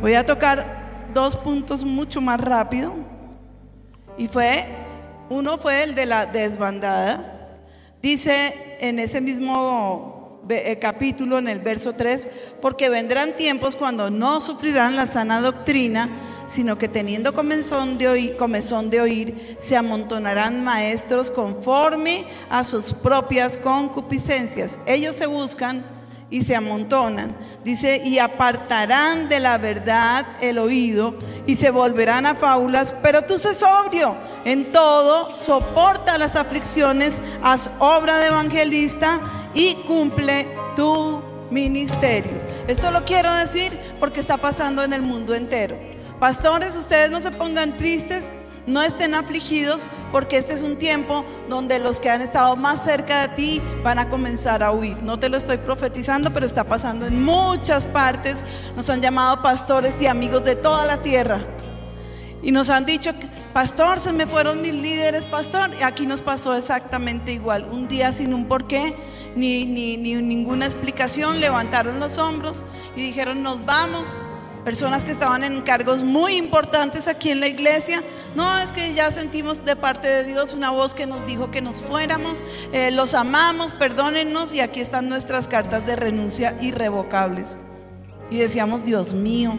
Voy a tocar dos puntos mucho más rápido. Y fue, uno fue el de la desbandada. Dice en ese mismo eh, capítulo, en el verso 3, porque vendrán tiempos cuando no sufrirán la sana doctrina, sino que teniendo comezón de oír, de oír, se amontonarán maestros conforme a sus propias concupiscencias. Ellos se buscan y se amontonan. Dice, y apartarán de la verdad el oído y se volverán a fábulas, pero tú sé sobrio en todo, soporta las aflicciones, haz obra de evangelista y cumple tu ministerio. Esto lo quiero decir porque está pasando en el mundo entero. Pastores, ustedes no se pongan tristes, no estén afligidos, porque este es un tiempo donde los que han estado más cerca de ti van a comenzar a huir. No te lo estoy profetizando, pero está pasando en muchas partes. Nos han llamado pastores y amigos de toda la tierra. Y nos han dicho, pastor, se me fueron mis líderes, pastor. Y aquí nos pasó exactamente igual. Un día sin un porqué, ni, ni, ni ninguna explicación, levantaron los hombros y dijeron, nos vamos. Personas que estaban en cargos muy importantes aquí en la iglesia. No, es que ya sentimos de parte de Dios una voz que nos dijo que nos fuéramos. Eh, los amamos, perdónennos y aquí están nuestras cartas de renuncia irrevocables. Y decíamos, Dios mío,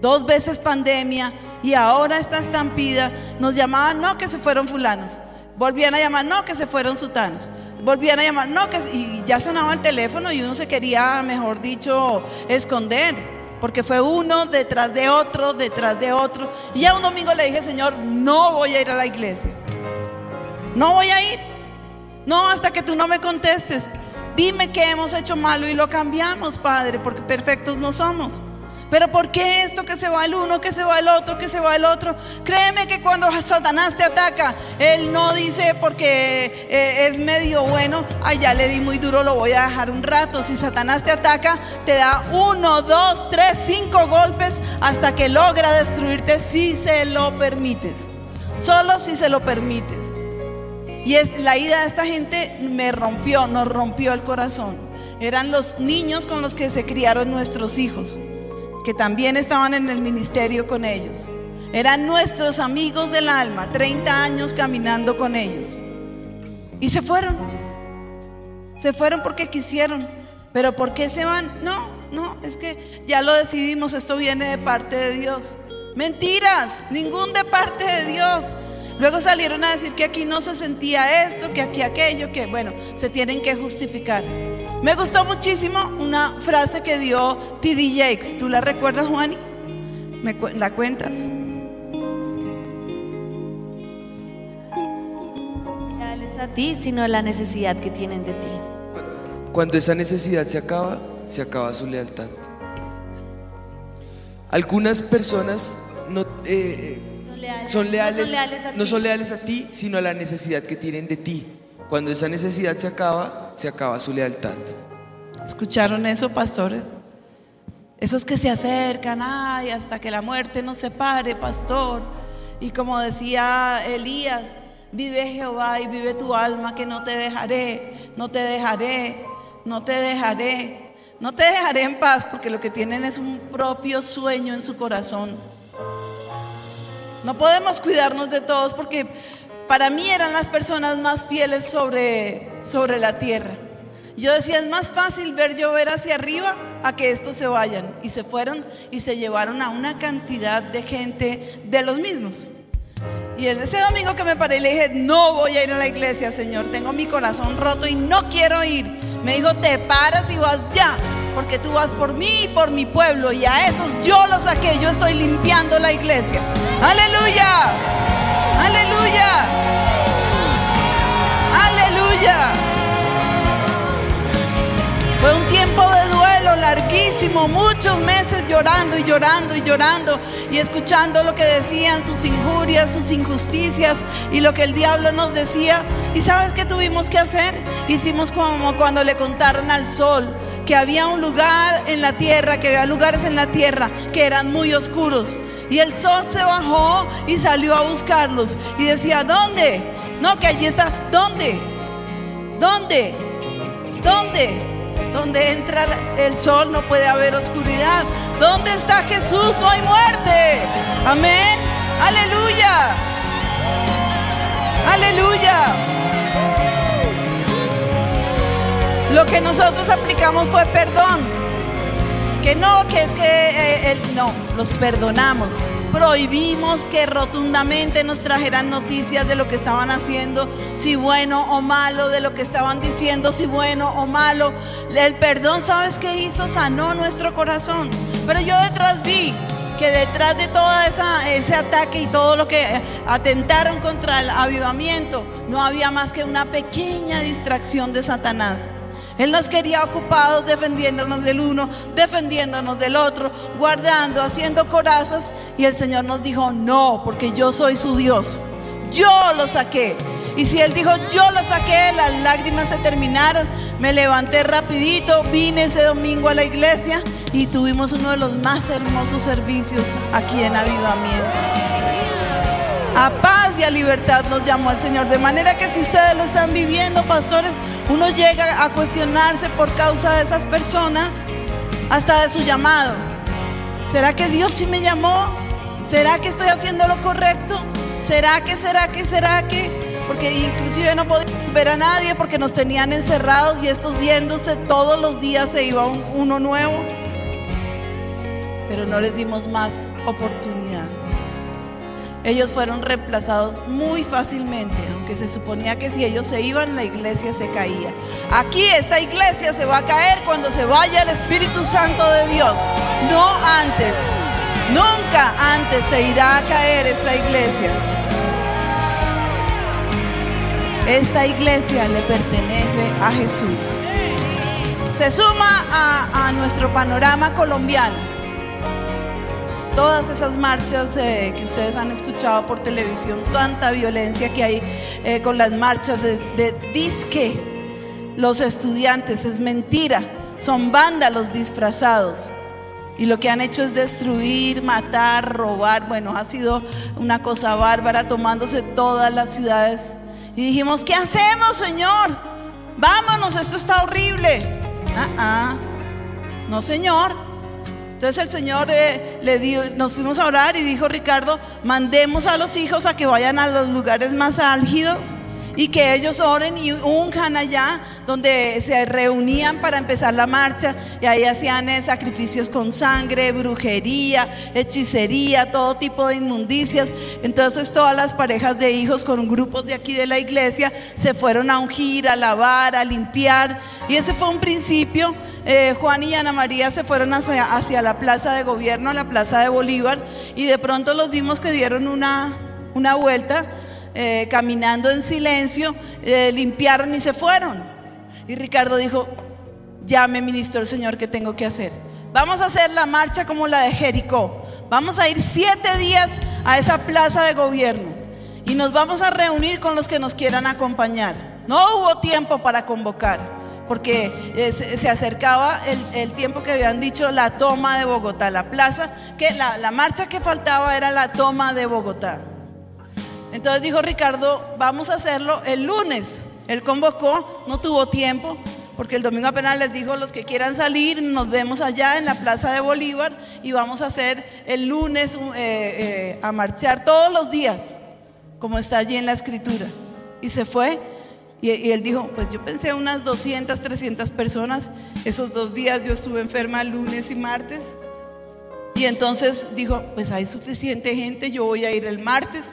dos veces pandemia y ahora esta estampida. Nos llamaban, no, que se fueron fulanos. Volvían a llamar, no, que se fueron sutanos. Volvían a llamar, no, que y ya sonaba el teléfono y uno se quería, mejor dicho, esconder. Porque fue uno detrás de otro, detrás de otro. Y ya un domingo le dije, Señor, no voy a ir a la iglesia. No voy a ir. No, hasta que tú no me contestes. Dime qué hemos hecho malo y lo cambiamos, Padre, porque perfectos no somos. Pero ¿por qué esto que se va el uno, que se va el otro, que se va el otro? Créeme que cuando Satanás te ataca, él no dice porque eh, es medio bueno, ya le di muy duro, lo voy a dejar un rato. Si Satanás te ataca, te da uno, dos, tres, cinco golpes hasta que logra destruirte si se lo permites. Solo si se lo permites. Y es, la ida de esta gente me rompió, nos rompió el corazón. Eran los niños con los que se criaron nuestros hijos, que también estaban en el ministerio con ellos. Eran nuestros amigos del alma, 30 años caminando con ellos. Y se fueron. Se fueron porque quisieron. Pero ¿por qué se van? No, no, es que ya lo decidimos, esto viene de parte de Dios. Mentiras, ningún de parte de Dios. Luego salieron a decir que aquí no se sentía esto, que aquí aquello, que bueno, se tienen que justificar. Me gustó muchísimo una frase que dio T.D. Jakes. ¿Tú la recuerdas, Juani? ¿Me cu- la cuentas? leales a ti, sino la necesidad que tienen de ti. Cuando esa necesidad se acaba, se acaba su lealtad. Algunas personas no, eh, Son leales, son no leales, son leales a no ti. son leales a ti, sino a la necesidad que tienen de ti. Cuando esa necesidad se acaba, se acaba su lealtad. ¿Escucharon eso, pastores? Esos que se acercan, ay, hasta que la muerte nos separe, pastor. Y como decía Elías, vive Jehová y vive tu alma, que no te dejaré, no te dejaré, no te dejaré. No te dejaré en paz porque lo que tienen es un propio sueño en su corazón. No podemos cuidarnos de todos porque para mí eran las personas más fieles sobre, sobre la tierra. Yo decía, es más fácil ver llover hacia arriba a que estos se vayan. Y se fueron y se llevaron a una cantidad de gente de los mismos. Y ese domingo que me paré le dije, no voy a ir a la iglesia, Señor, tengo mi corazón roto y no quiero ir. Me dijo, te paras y vas ya, porque tú vas por mí y por mi pueblo. Y a esos yo los saqué, yo estoy limpiando la iglesia. Aleluya, aleluya, aleluya. Fue un tiempo de duelo larguísimo, muchos meses llorando y llorando y llorando y escuchando lo que decían, sus injurias, sus injusticias y lo que el diablo nos decía. ¿Y sabes qué tuvimos que hacer? Hicimos como cuando le contaron al sol que había un lugar en la tierra, que había lugares en la tierra que eran muy oscuros. Y el sol se bajó y salió a buscarlos. Y decía, ¿dónde? No, que allí está. ¿Dónde? ¿Dónde? ¿Dónde? Donde entra el sol no puede haber oscuridad. ¿Dónde está Jesús? No hay muerte. Amén. Aleluya. Aleluya. Lo que nosotros aplicamos fue perdón. Que no, que es que eh, él, no, los perdonamos. Prohibimos que rotundamente nos trajeran noticias de lo que estaban haciendo, si bueno o malo, de lo que estaban diciendo, si bueno o malo. El perdón, ¿sabes qué hizo? Sanó nuestro corazón. Pero yo detrás vi que detrás de todo ese ataque y todo lo que atentaron contra el avivamiento, no había más que una pequeña distracción de Satanás. Él nos quería ocupados defendiéndonos del uno, defendiéndonos del otro, guardando, haciendo corazas. Y el Señor nos dijo, no, porque yo soy su Dios. Yo lo saqué. Y si Él dijo, yo lo saqué, las lágrimas se terminaron. Me levanté rapidito, vine ese domingo a la iglesia y tuvimos uno de los más hermosos servicios aquí en Avivamiento. A paz y a libertad nos llamó el Señor. De manera que si ustedes lo están viviendo, pastores, uno llega a cuestionarse por causa de esas personas, hasta de su llamado. ¿Será que Dios sí me llamó? ¿Será que estoy haciendo lo correcto? ¿Será que, será que, será que? Porque inclusive no podíamos ver a nadie porque nos tenían encerrados y estos yéndose todos los días se iba uno nuevo. Pero no les dimos más oportunidad. Ellos fueron reemplazados muy fácilmente, aunque se suponía que si ellos se iban, la iglesia se caía. Aquí esta iglesia se va a caer cuando se vaya el Espíritu Santo de Dios, no antes. Nunca antes se irá a caer esta iglesia. Esta iglesia le pertenece a Jesús. Se suma a, nuestro panorama colombiano todas esas marchas eh, que ustedes han escuchado por televisión, tanta violencia que hay eh, con las marchas de, de disque, los estudiantes, es mentira, son vándalos disfrazados. Y lo que han hecho es destruir, matar, robar. Bueno, ha sido una cosa bárbara tomándose todas las ciudades. Y dijimos, ¿qué hacemos, Señor? Vámonos, esto está horrible. Ah, ah. No, Señor, entonces el Señor eh, le dio, nos fuimos a orar y dijo Ricardo, mandemos a los hijos a que vayan a los lugares más álgidos y que ellos oren y unjan allá donde se reunían para empezar la marcha y ahí hacían eh, sacrificios con sangre, brujería, hechicería, todo tipo de inmundicias. Entonces todas las parejas de hijos con grupos de aquí de la iglesia se fueron a ungir, a lavar, a limpiar y ese fue un principio. Eh, Juan y Ana María se fueron hacia, hacia la plaza de gobierno, a la plaza de Bolívar y de pronto los vimos que dieron una, una vuelta eh, caminando en silencio, eh, limpiaron y se fueron. Y Ricardo dijo, ya me el Señor, ¿qué tengo que hacer? Vamos a hacer la marcha como la de Jericó. Vamos a ir siete días a esa plaza de gobierno y nos vamos a reunir con los que nos quieran acompañar. No hubo tiempo para convocar, porque eh, se, acercaba el, tiempo que habían dicho la toma de Bogotá, la plaza, que la marcha que faltaba era la toma de Bogotá. Entonces dijo Ricardo, vamos a hacerlo el lunes. Él convocó, no tuvo tiempo, porque el domingo apenas les dijo, los que quieran salir, nos vemos allá en la Plaza de Bolívar y vamos a hacer el lunes eh, eh, a marchar todos los días, como está allí en la escritura. Y se fue y, y él dijo, pues yo pensé unas 200, 300 personas. Esos dos días yo estuve enferma lunes y martes. Y entonces dijo, pues hay suficiente gente, yo voy a ir el martes.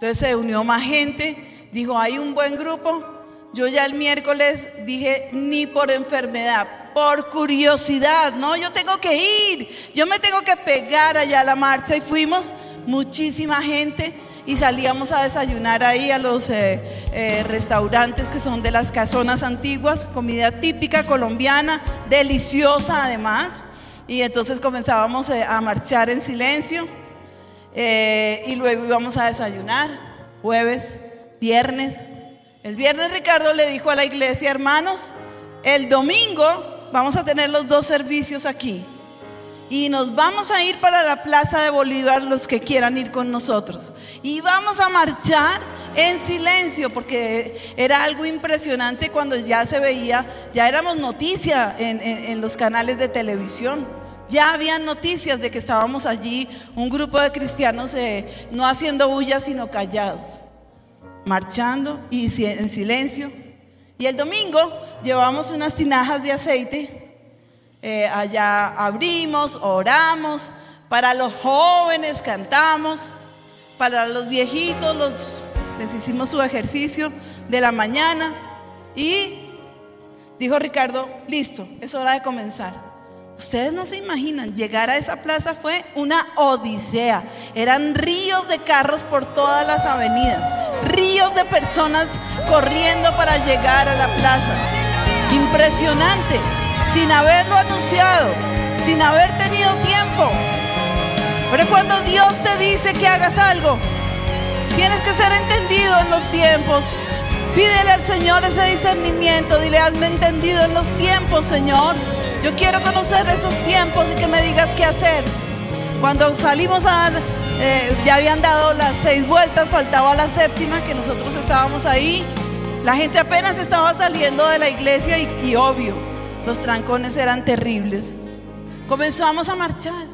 Entonces se unió más gente, dijo, hay un buen grupo. Yo ya el miércoles dije, ni por enfermedad, por curiosidad, no, yo tengo que ir, yo me tengo que pegar allá a la marcha y fuimos muchísima gente y salíamos a desayunar ahí a los eh, eh, restaurantes que son de las casonas antiguas, comida típica colombiana, deliciosa además. Y entonces comenzábamos eh, a marchar en silencio. Eh, y luego íbamos a desayunar, jueves, viernes. El viernes Ricardo le dijo a la iglesia, hermanos, el domingo vamos a tener los dos servicios aquí. Y nos vamos a ir para la Plaza de Bolívar los que quieran ir con nosotros. Y vamos a marchar en silencio porque era algo impresionante cuando ya se veía, ya éramos noticia en, los canales de televisión. Ya habían noticias de que estábamos allí, un grupo de cristianos eh, no haciendo bulla, sino callados, marchando y en silencio. Y el domingo llevamos unas tinajas de aceite eh, allá abrimos, oramos, para los jóvenes cantamos, para los viejitos los, les hicimos su ejercicio de la mañana y dijo Ricardo, listo, es hora de comenzar. Ustedes no se imaginan, llegar a esa plaza fue una odisea. Eran ríos de carros por todas las avenidas, ríos de personas corriendo para llegar a la plaza. Impresionante, sin haberlo anunciado, sin haber tenido tiempo. Pero cuando Dios te dice que hagas algo, tienes que ser entendido en los tiempos. Pídele al Señor ese discernimiento, dile, hazme entendido en los tiempos, Señor. Yo quiero conocer esos tiempos y que me digas qué hacer. Cuando salimos a, eh, ya habían dado las seis vueltas, faltaba la séptima, que nosotros estábamos ahí. La gente apenas estaba saliendo de la iglesia y, y obvio, los trancones eran terribles. Comenzamos a marchar,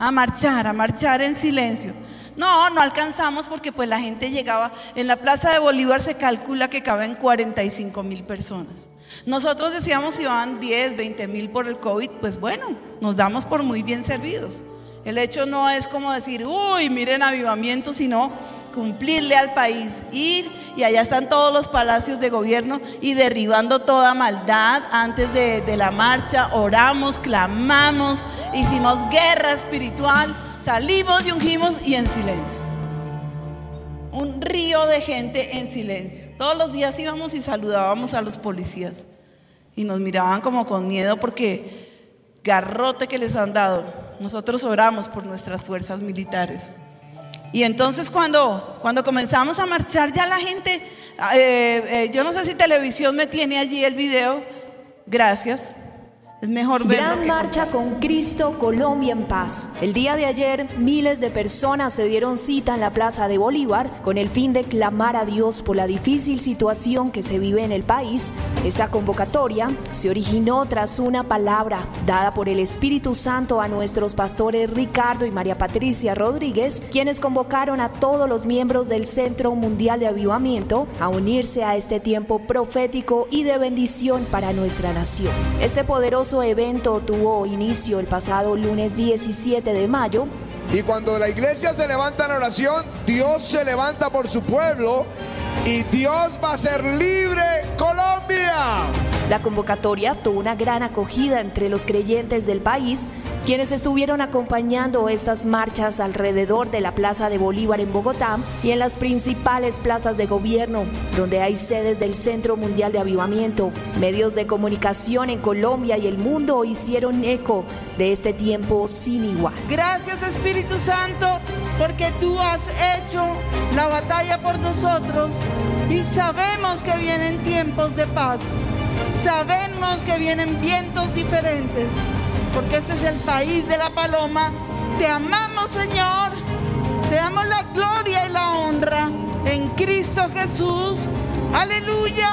a marchar, a marchar en silencio. No, no alcanzamos porque pues la gente llegaba, en la Plaza de Bolívar se calcula que caben 45 mil personas. Nosotros decíamos si van 10, 20 mil por el COVID, pues bueno, nos damos por muy bien servidos. El hecho no es como decir, uy, miren avivamiento, sino cumplirle al país, ir y allá están todos los palacios de gobierno y derribando toda maldad antes de, la marcha, oramos, clamamos, hicimos guerra espiritual, salimos y ungimos y en silencio. Un río de gente en silencio. Todos los días íbamos y saludábamos a los policías y nos miraban como con miedo porque garrote que les han dado. Nosotros oramos por nuestras fuerzas militares. Y entonces cuando, cuando comenzamos a marchar, ya la gente, eh, eh, yo no sé si televisión me tiene allí el video, gracias. Es mejor verlo Gran que marcha con Cristo, Colombia en paz. El día de ayer, miles de personas se dieron cita en la Plaza de Bolívar con el fin de clamar a Dios por la difícil situación que se vive en el país. Esta convocatoria se originó tras una palabra dada por el Espíritu Santo a nuestros pastores Ricardo y María Patricia Rodríguez, quienes convocaron a todos los miembros del Centro Mundial de Avivamiento a unirse a este tiempo profético y de bendición para nuestra nación. Este poderoso evento tuvo inicio el pasado lunes 17 de mayo Y cuando la iglesia se levanta en oración, Dios se levanta por su pueblo y Dios va a ser libre Colombia. La convocatoria tuvo una gran acogida entre los creyentes del país, quienes estuvieron acompañando estas marchas alrededor de la Plaza de Bolívar en Bogotá y en las principales plazas de gobierno, donde hay sedes del Centro Mundial de Avivamiento. Medios de comunicación en Colombia y el mundo hicieron eco de este tiempo sin igual. Gracias Espíritu Santo, porque tú has hecho la batalla por nosotros y sabemos que vienen tiempos de paz. Sabemos que vienen vientos diferentes, porque este es el país de la paloma. Te amamos Señor, te damos la gloria y la honra en Cristo Jesús. Aleluya.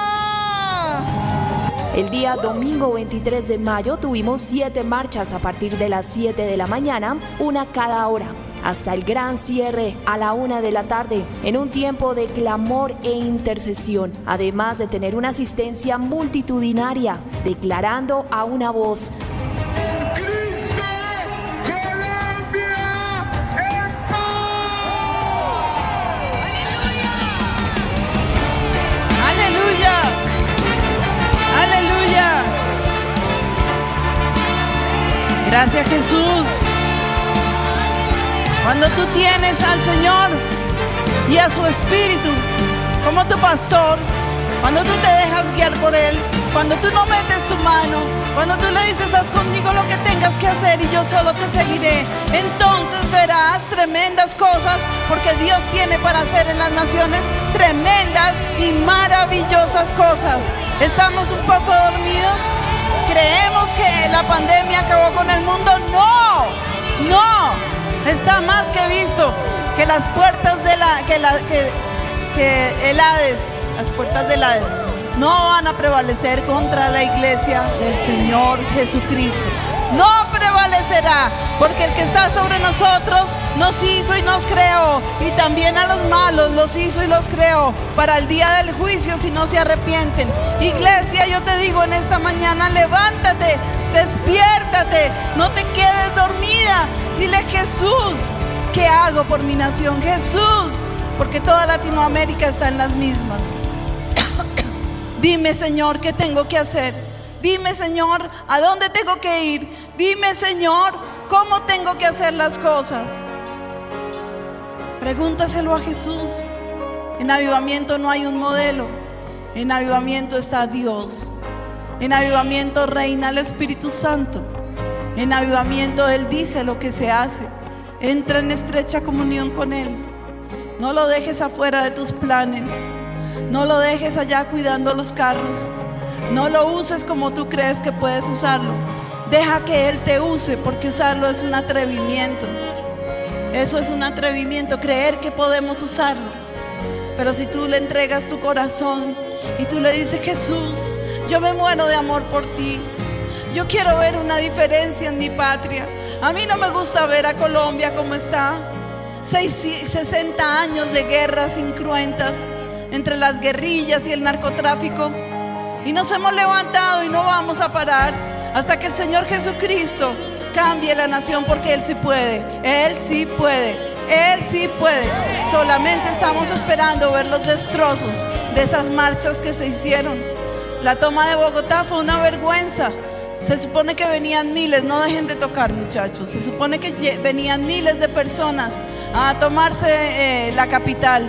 El día domingo 23 de mayo tuvimos siete marchas a partir de las 7 de la mañana, una cada hora, hasta el gran cierre a la una de la tarde, en un tiempo de clamor e intercesión, además de tener una asistencia multitudinaria, declarando a una voz, Cristo, Colombia en Aleluya. Aleluya. Gracias Jesús. Cuando tú tienes al Señor y a su Espíritu como tu pastor, cuando tú te dejas guiar por Él, cuando tú no metes tu mano, cuando tú le dices, haz conmigo lo que tengas que hacer y yo solo te seguiré, entonces verás tremendas cosas porque Dios tiene para hacer en las naciones tremendas y maravillosas cosas. Estamos un poco dormidos. creemos que la pandemia acabó con el mundo. No, no. Está más que visto que las puertas de la, que, la, que, que el Hades, las puertas del Hades, no van a prevalecer contra la iglesia del Señor Jesucristo. No prevalecerá, porque el que está sobre nosotros nos hizo y nos creó, y también a los malos los hizo y los creó para el día del juicio si no se arrepienten. Iglesia, yo te digo en esta mañana, levántate, despiértate, no te quedes dormida. Dile Jesús, ¿qué hago por mi nación? Jesús, porque toda Latinoamérica está en las mismas. Dime, Señor, ¿qué tengo que hacer? Dime, Señor, ¿a dónde tengo que ir? Dime, Señor, ¿cómo tengo que hacer las cosas? Pregúntaselo a Jesús. En avivamiento no hay un modelo. En avivamiento está Dios. En avivamiento reina el Espíritu Santo. En avivamiento Él dice lo que se hace. Entra en estrecha comunión con Él. No lo dejes afuera de tus planes. No lo dejes allá cuidando los carros. No lo uses como tú crees que puedes usarlo. Deja que Él te use porque usarlo es un atrevimiento. Eso es un atrevimiento, creer que podemos usarlo. Pero si tú le entregas tu corazón y tú le dices, Jesús, yo me muero de amor por ti. Yo quiero ver una diferencia en mi patria. A mí no me gusta ver a Colombia como está. Seis- 60 años de guerras incruentas entre las guerrillas y el narcotráfico. Y nos hemos levantado y no vamos a parar hasta que el Señor Jesucristo cambie la nación porque Él sí puede. Él sí puede. Él sí puede. Solamente estamos esperando ver los destrozos de esas marchas que se hicieron. La toma de Bogotá fue una vergüenza. Se supone que venían miles, no dejen de tocar muchachos. Se supone que venían miles de personas a tomarse eh, la capital.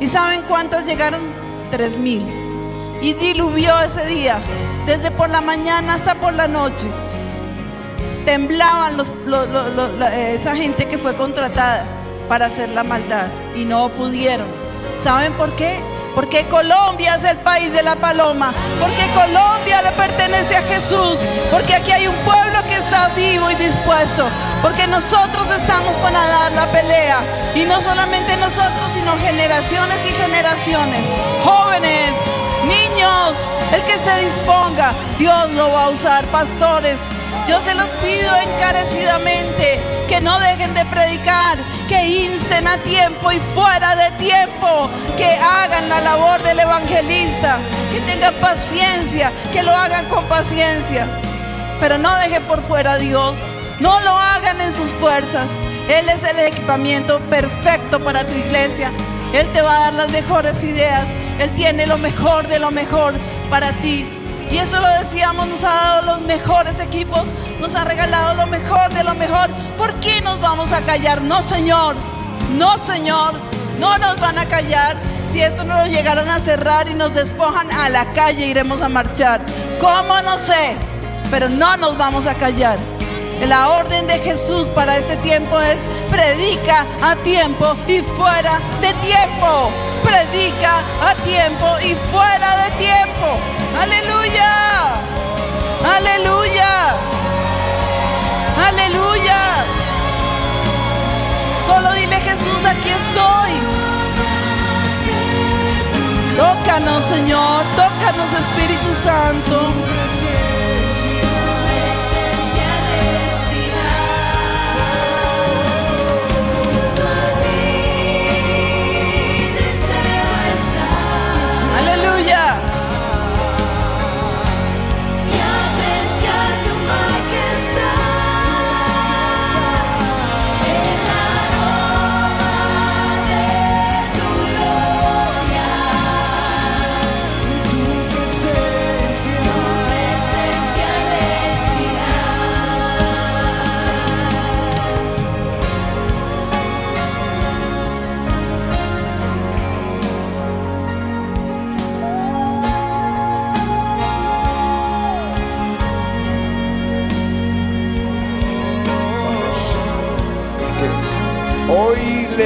¿Y saben cuántas llegaron? Tres mil. Y diluvió ese día, desde por la mañana hasta por la noche. Temblaban los- esa gente que fue contratada para hacer la maldad y no pudieron. ¿Saben por qué? Porque Colombia es el país de la paloma, porque Colombia le pertenece a Jesús, porque aquí hay un pueblo que está vivo y dispuesto, porque nosotros estamos para dar la pelea. Y no solamente nosotros, sino generaciones y generaciones, jóvenes, niños, el que se disponga, Dios lo va a usar, pastores. Yo se los pido encarecidamente que no dejen de predicar, que incen a tiempo y fuera de tiempo, que hagan la labor del evangelista, que tengan paciencia, que lo hagan con paciencia. Pero no dejen por fuera a Dios, no lo hagan en sus fuerzas. Él es el equipamiento perfecto para tu iglesia. Él te va a dar las mejores ideas. Él tiene lo mejor de lo mejor para ti. Y eso lo decíamos, nos ha dado los mejores equipos, nos ha regalado lo mejor de lo mejor. ¿Por qué nos vamos a callar? No, Señor, no, Señor, no nos van a callar. Si esto no lo llegaran a cerrar y nos despojan, a la calle iremos a marchar. ¿Cómo? No sé, pero no nos vamos a callar. La orden de Jesús para este tiempo es predica a tiempo y fuera de tiempo. Predica a tiempo y fuera de tiempo. Aleluya. Aleluya. Aleluya. Solo dile Jesús, aquí estoy. Tócanos, Señor. Tócanos, Espíritu Santo.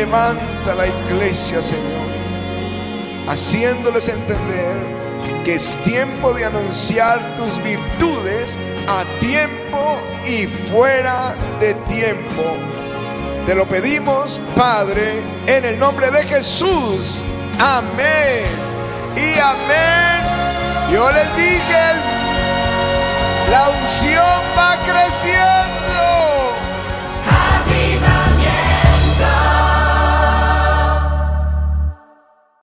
Levanta la iglesia, Señor, haciéndoles entender que es tiempo de anunciar tus virtudes a tiempo y fuera de tiempo. Te lo pedimos, Padre, en el nombre de Jesús. Amén. Y amén. Yo les dije, la unción va creciendo.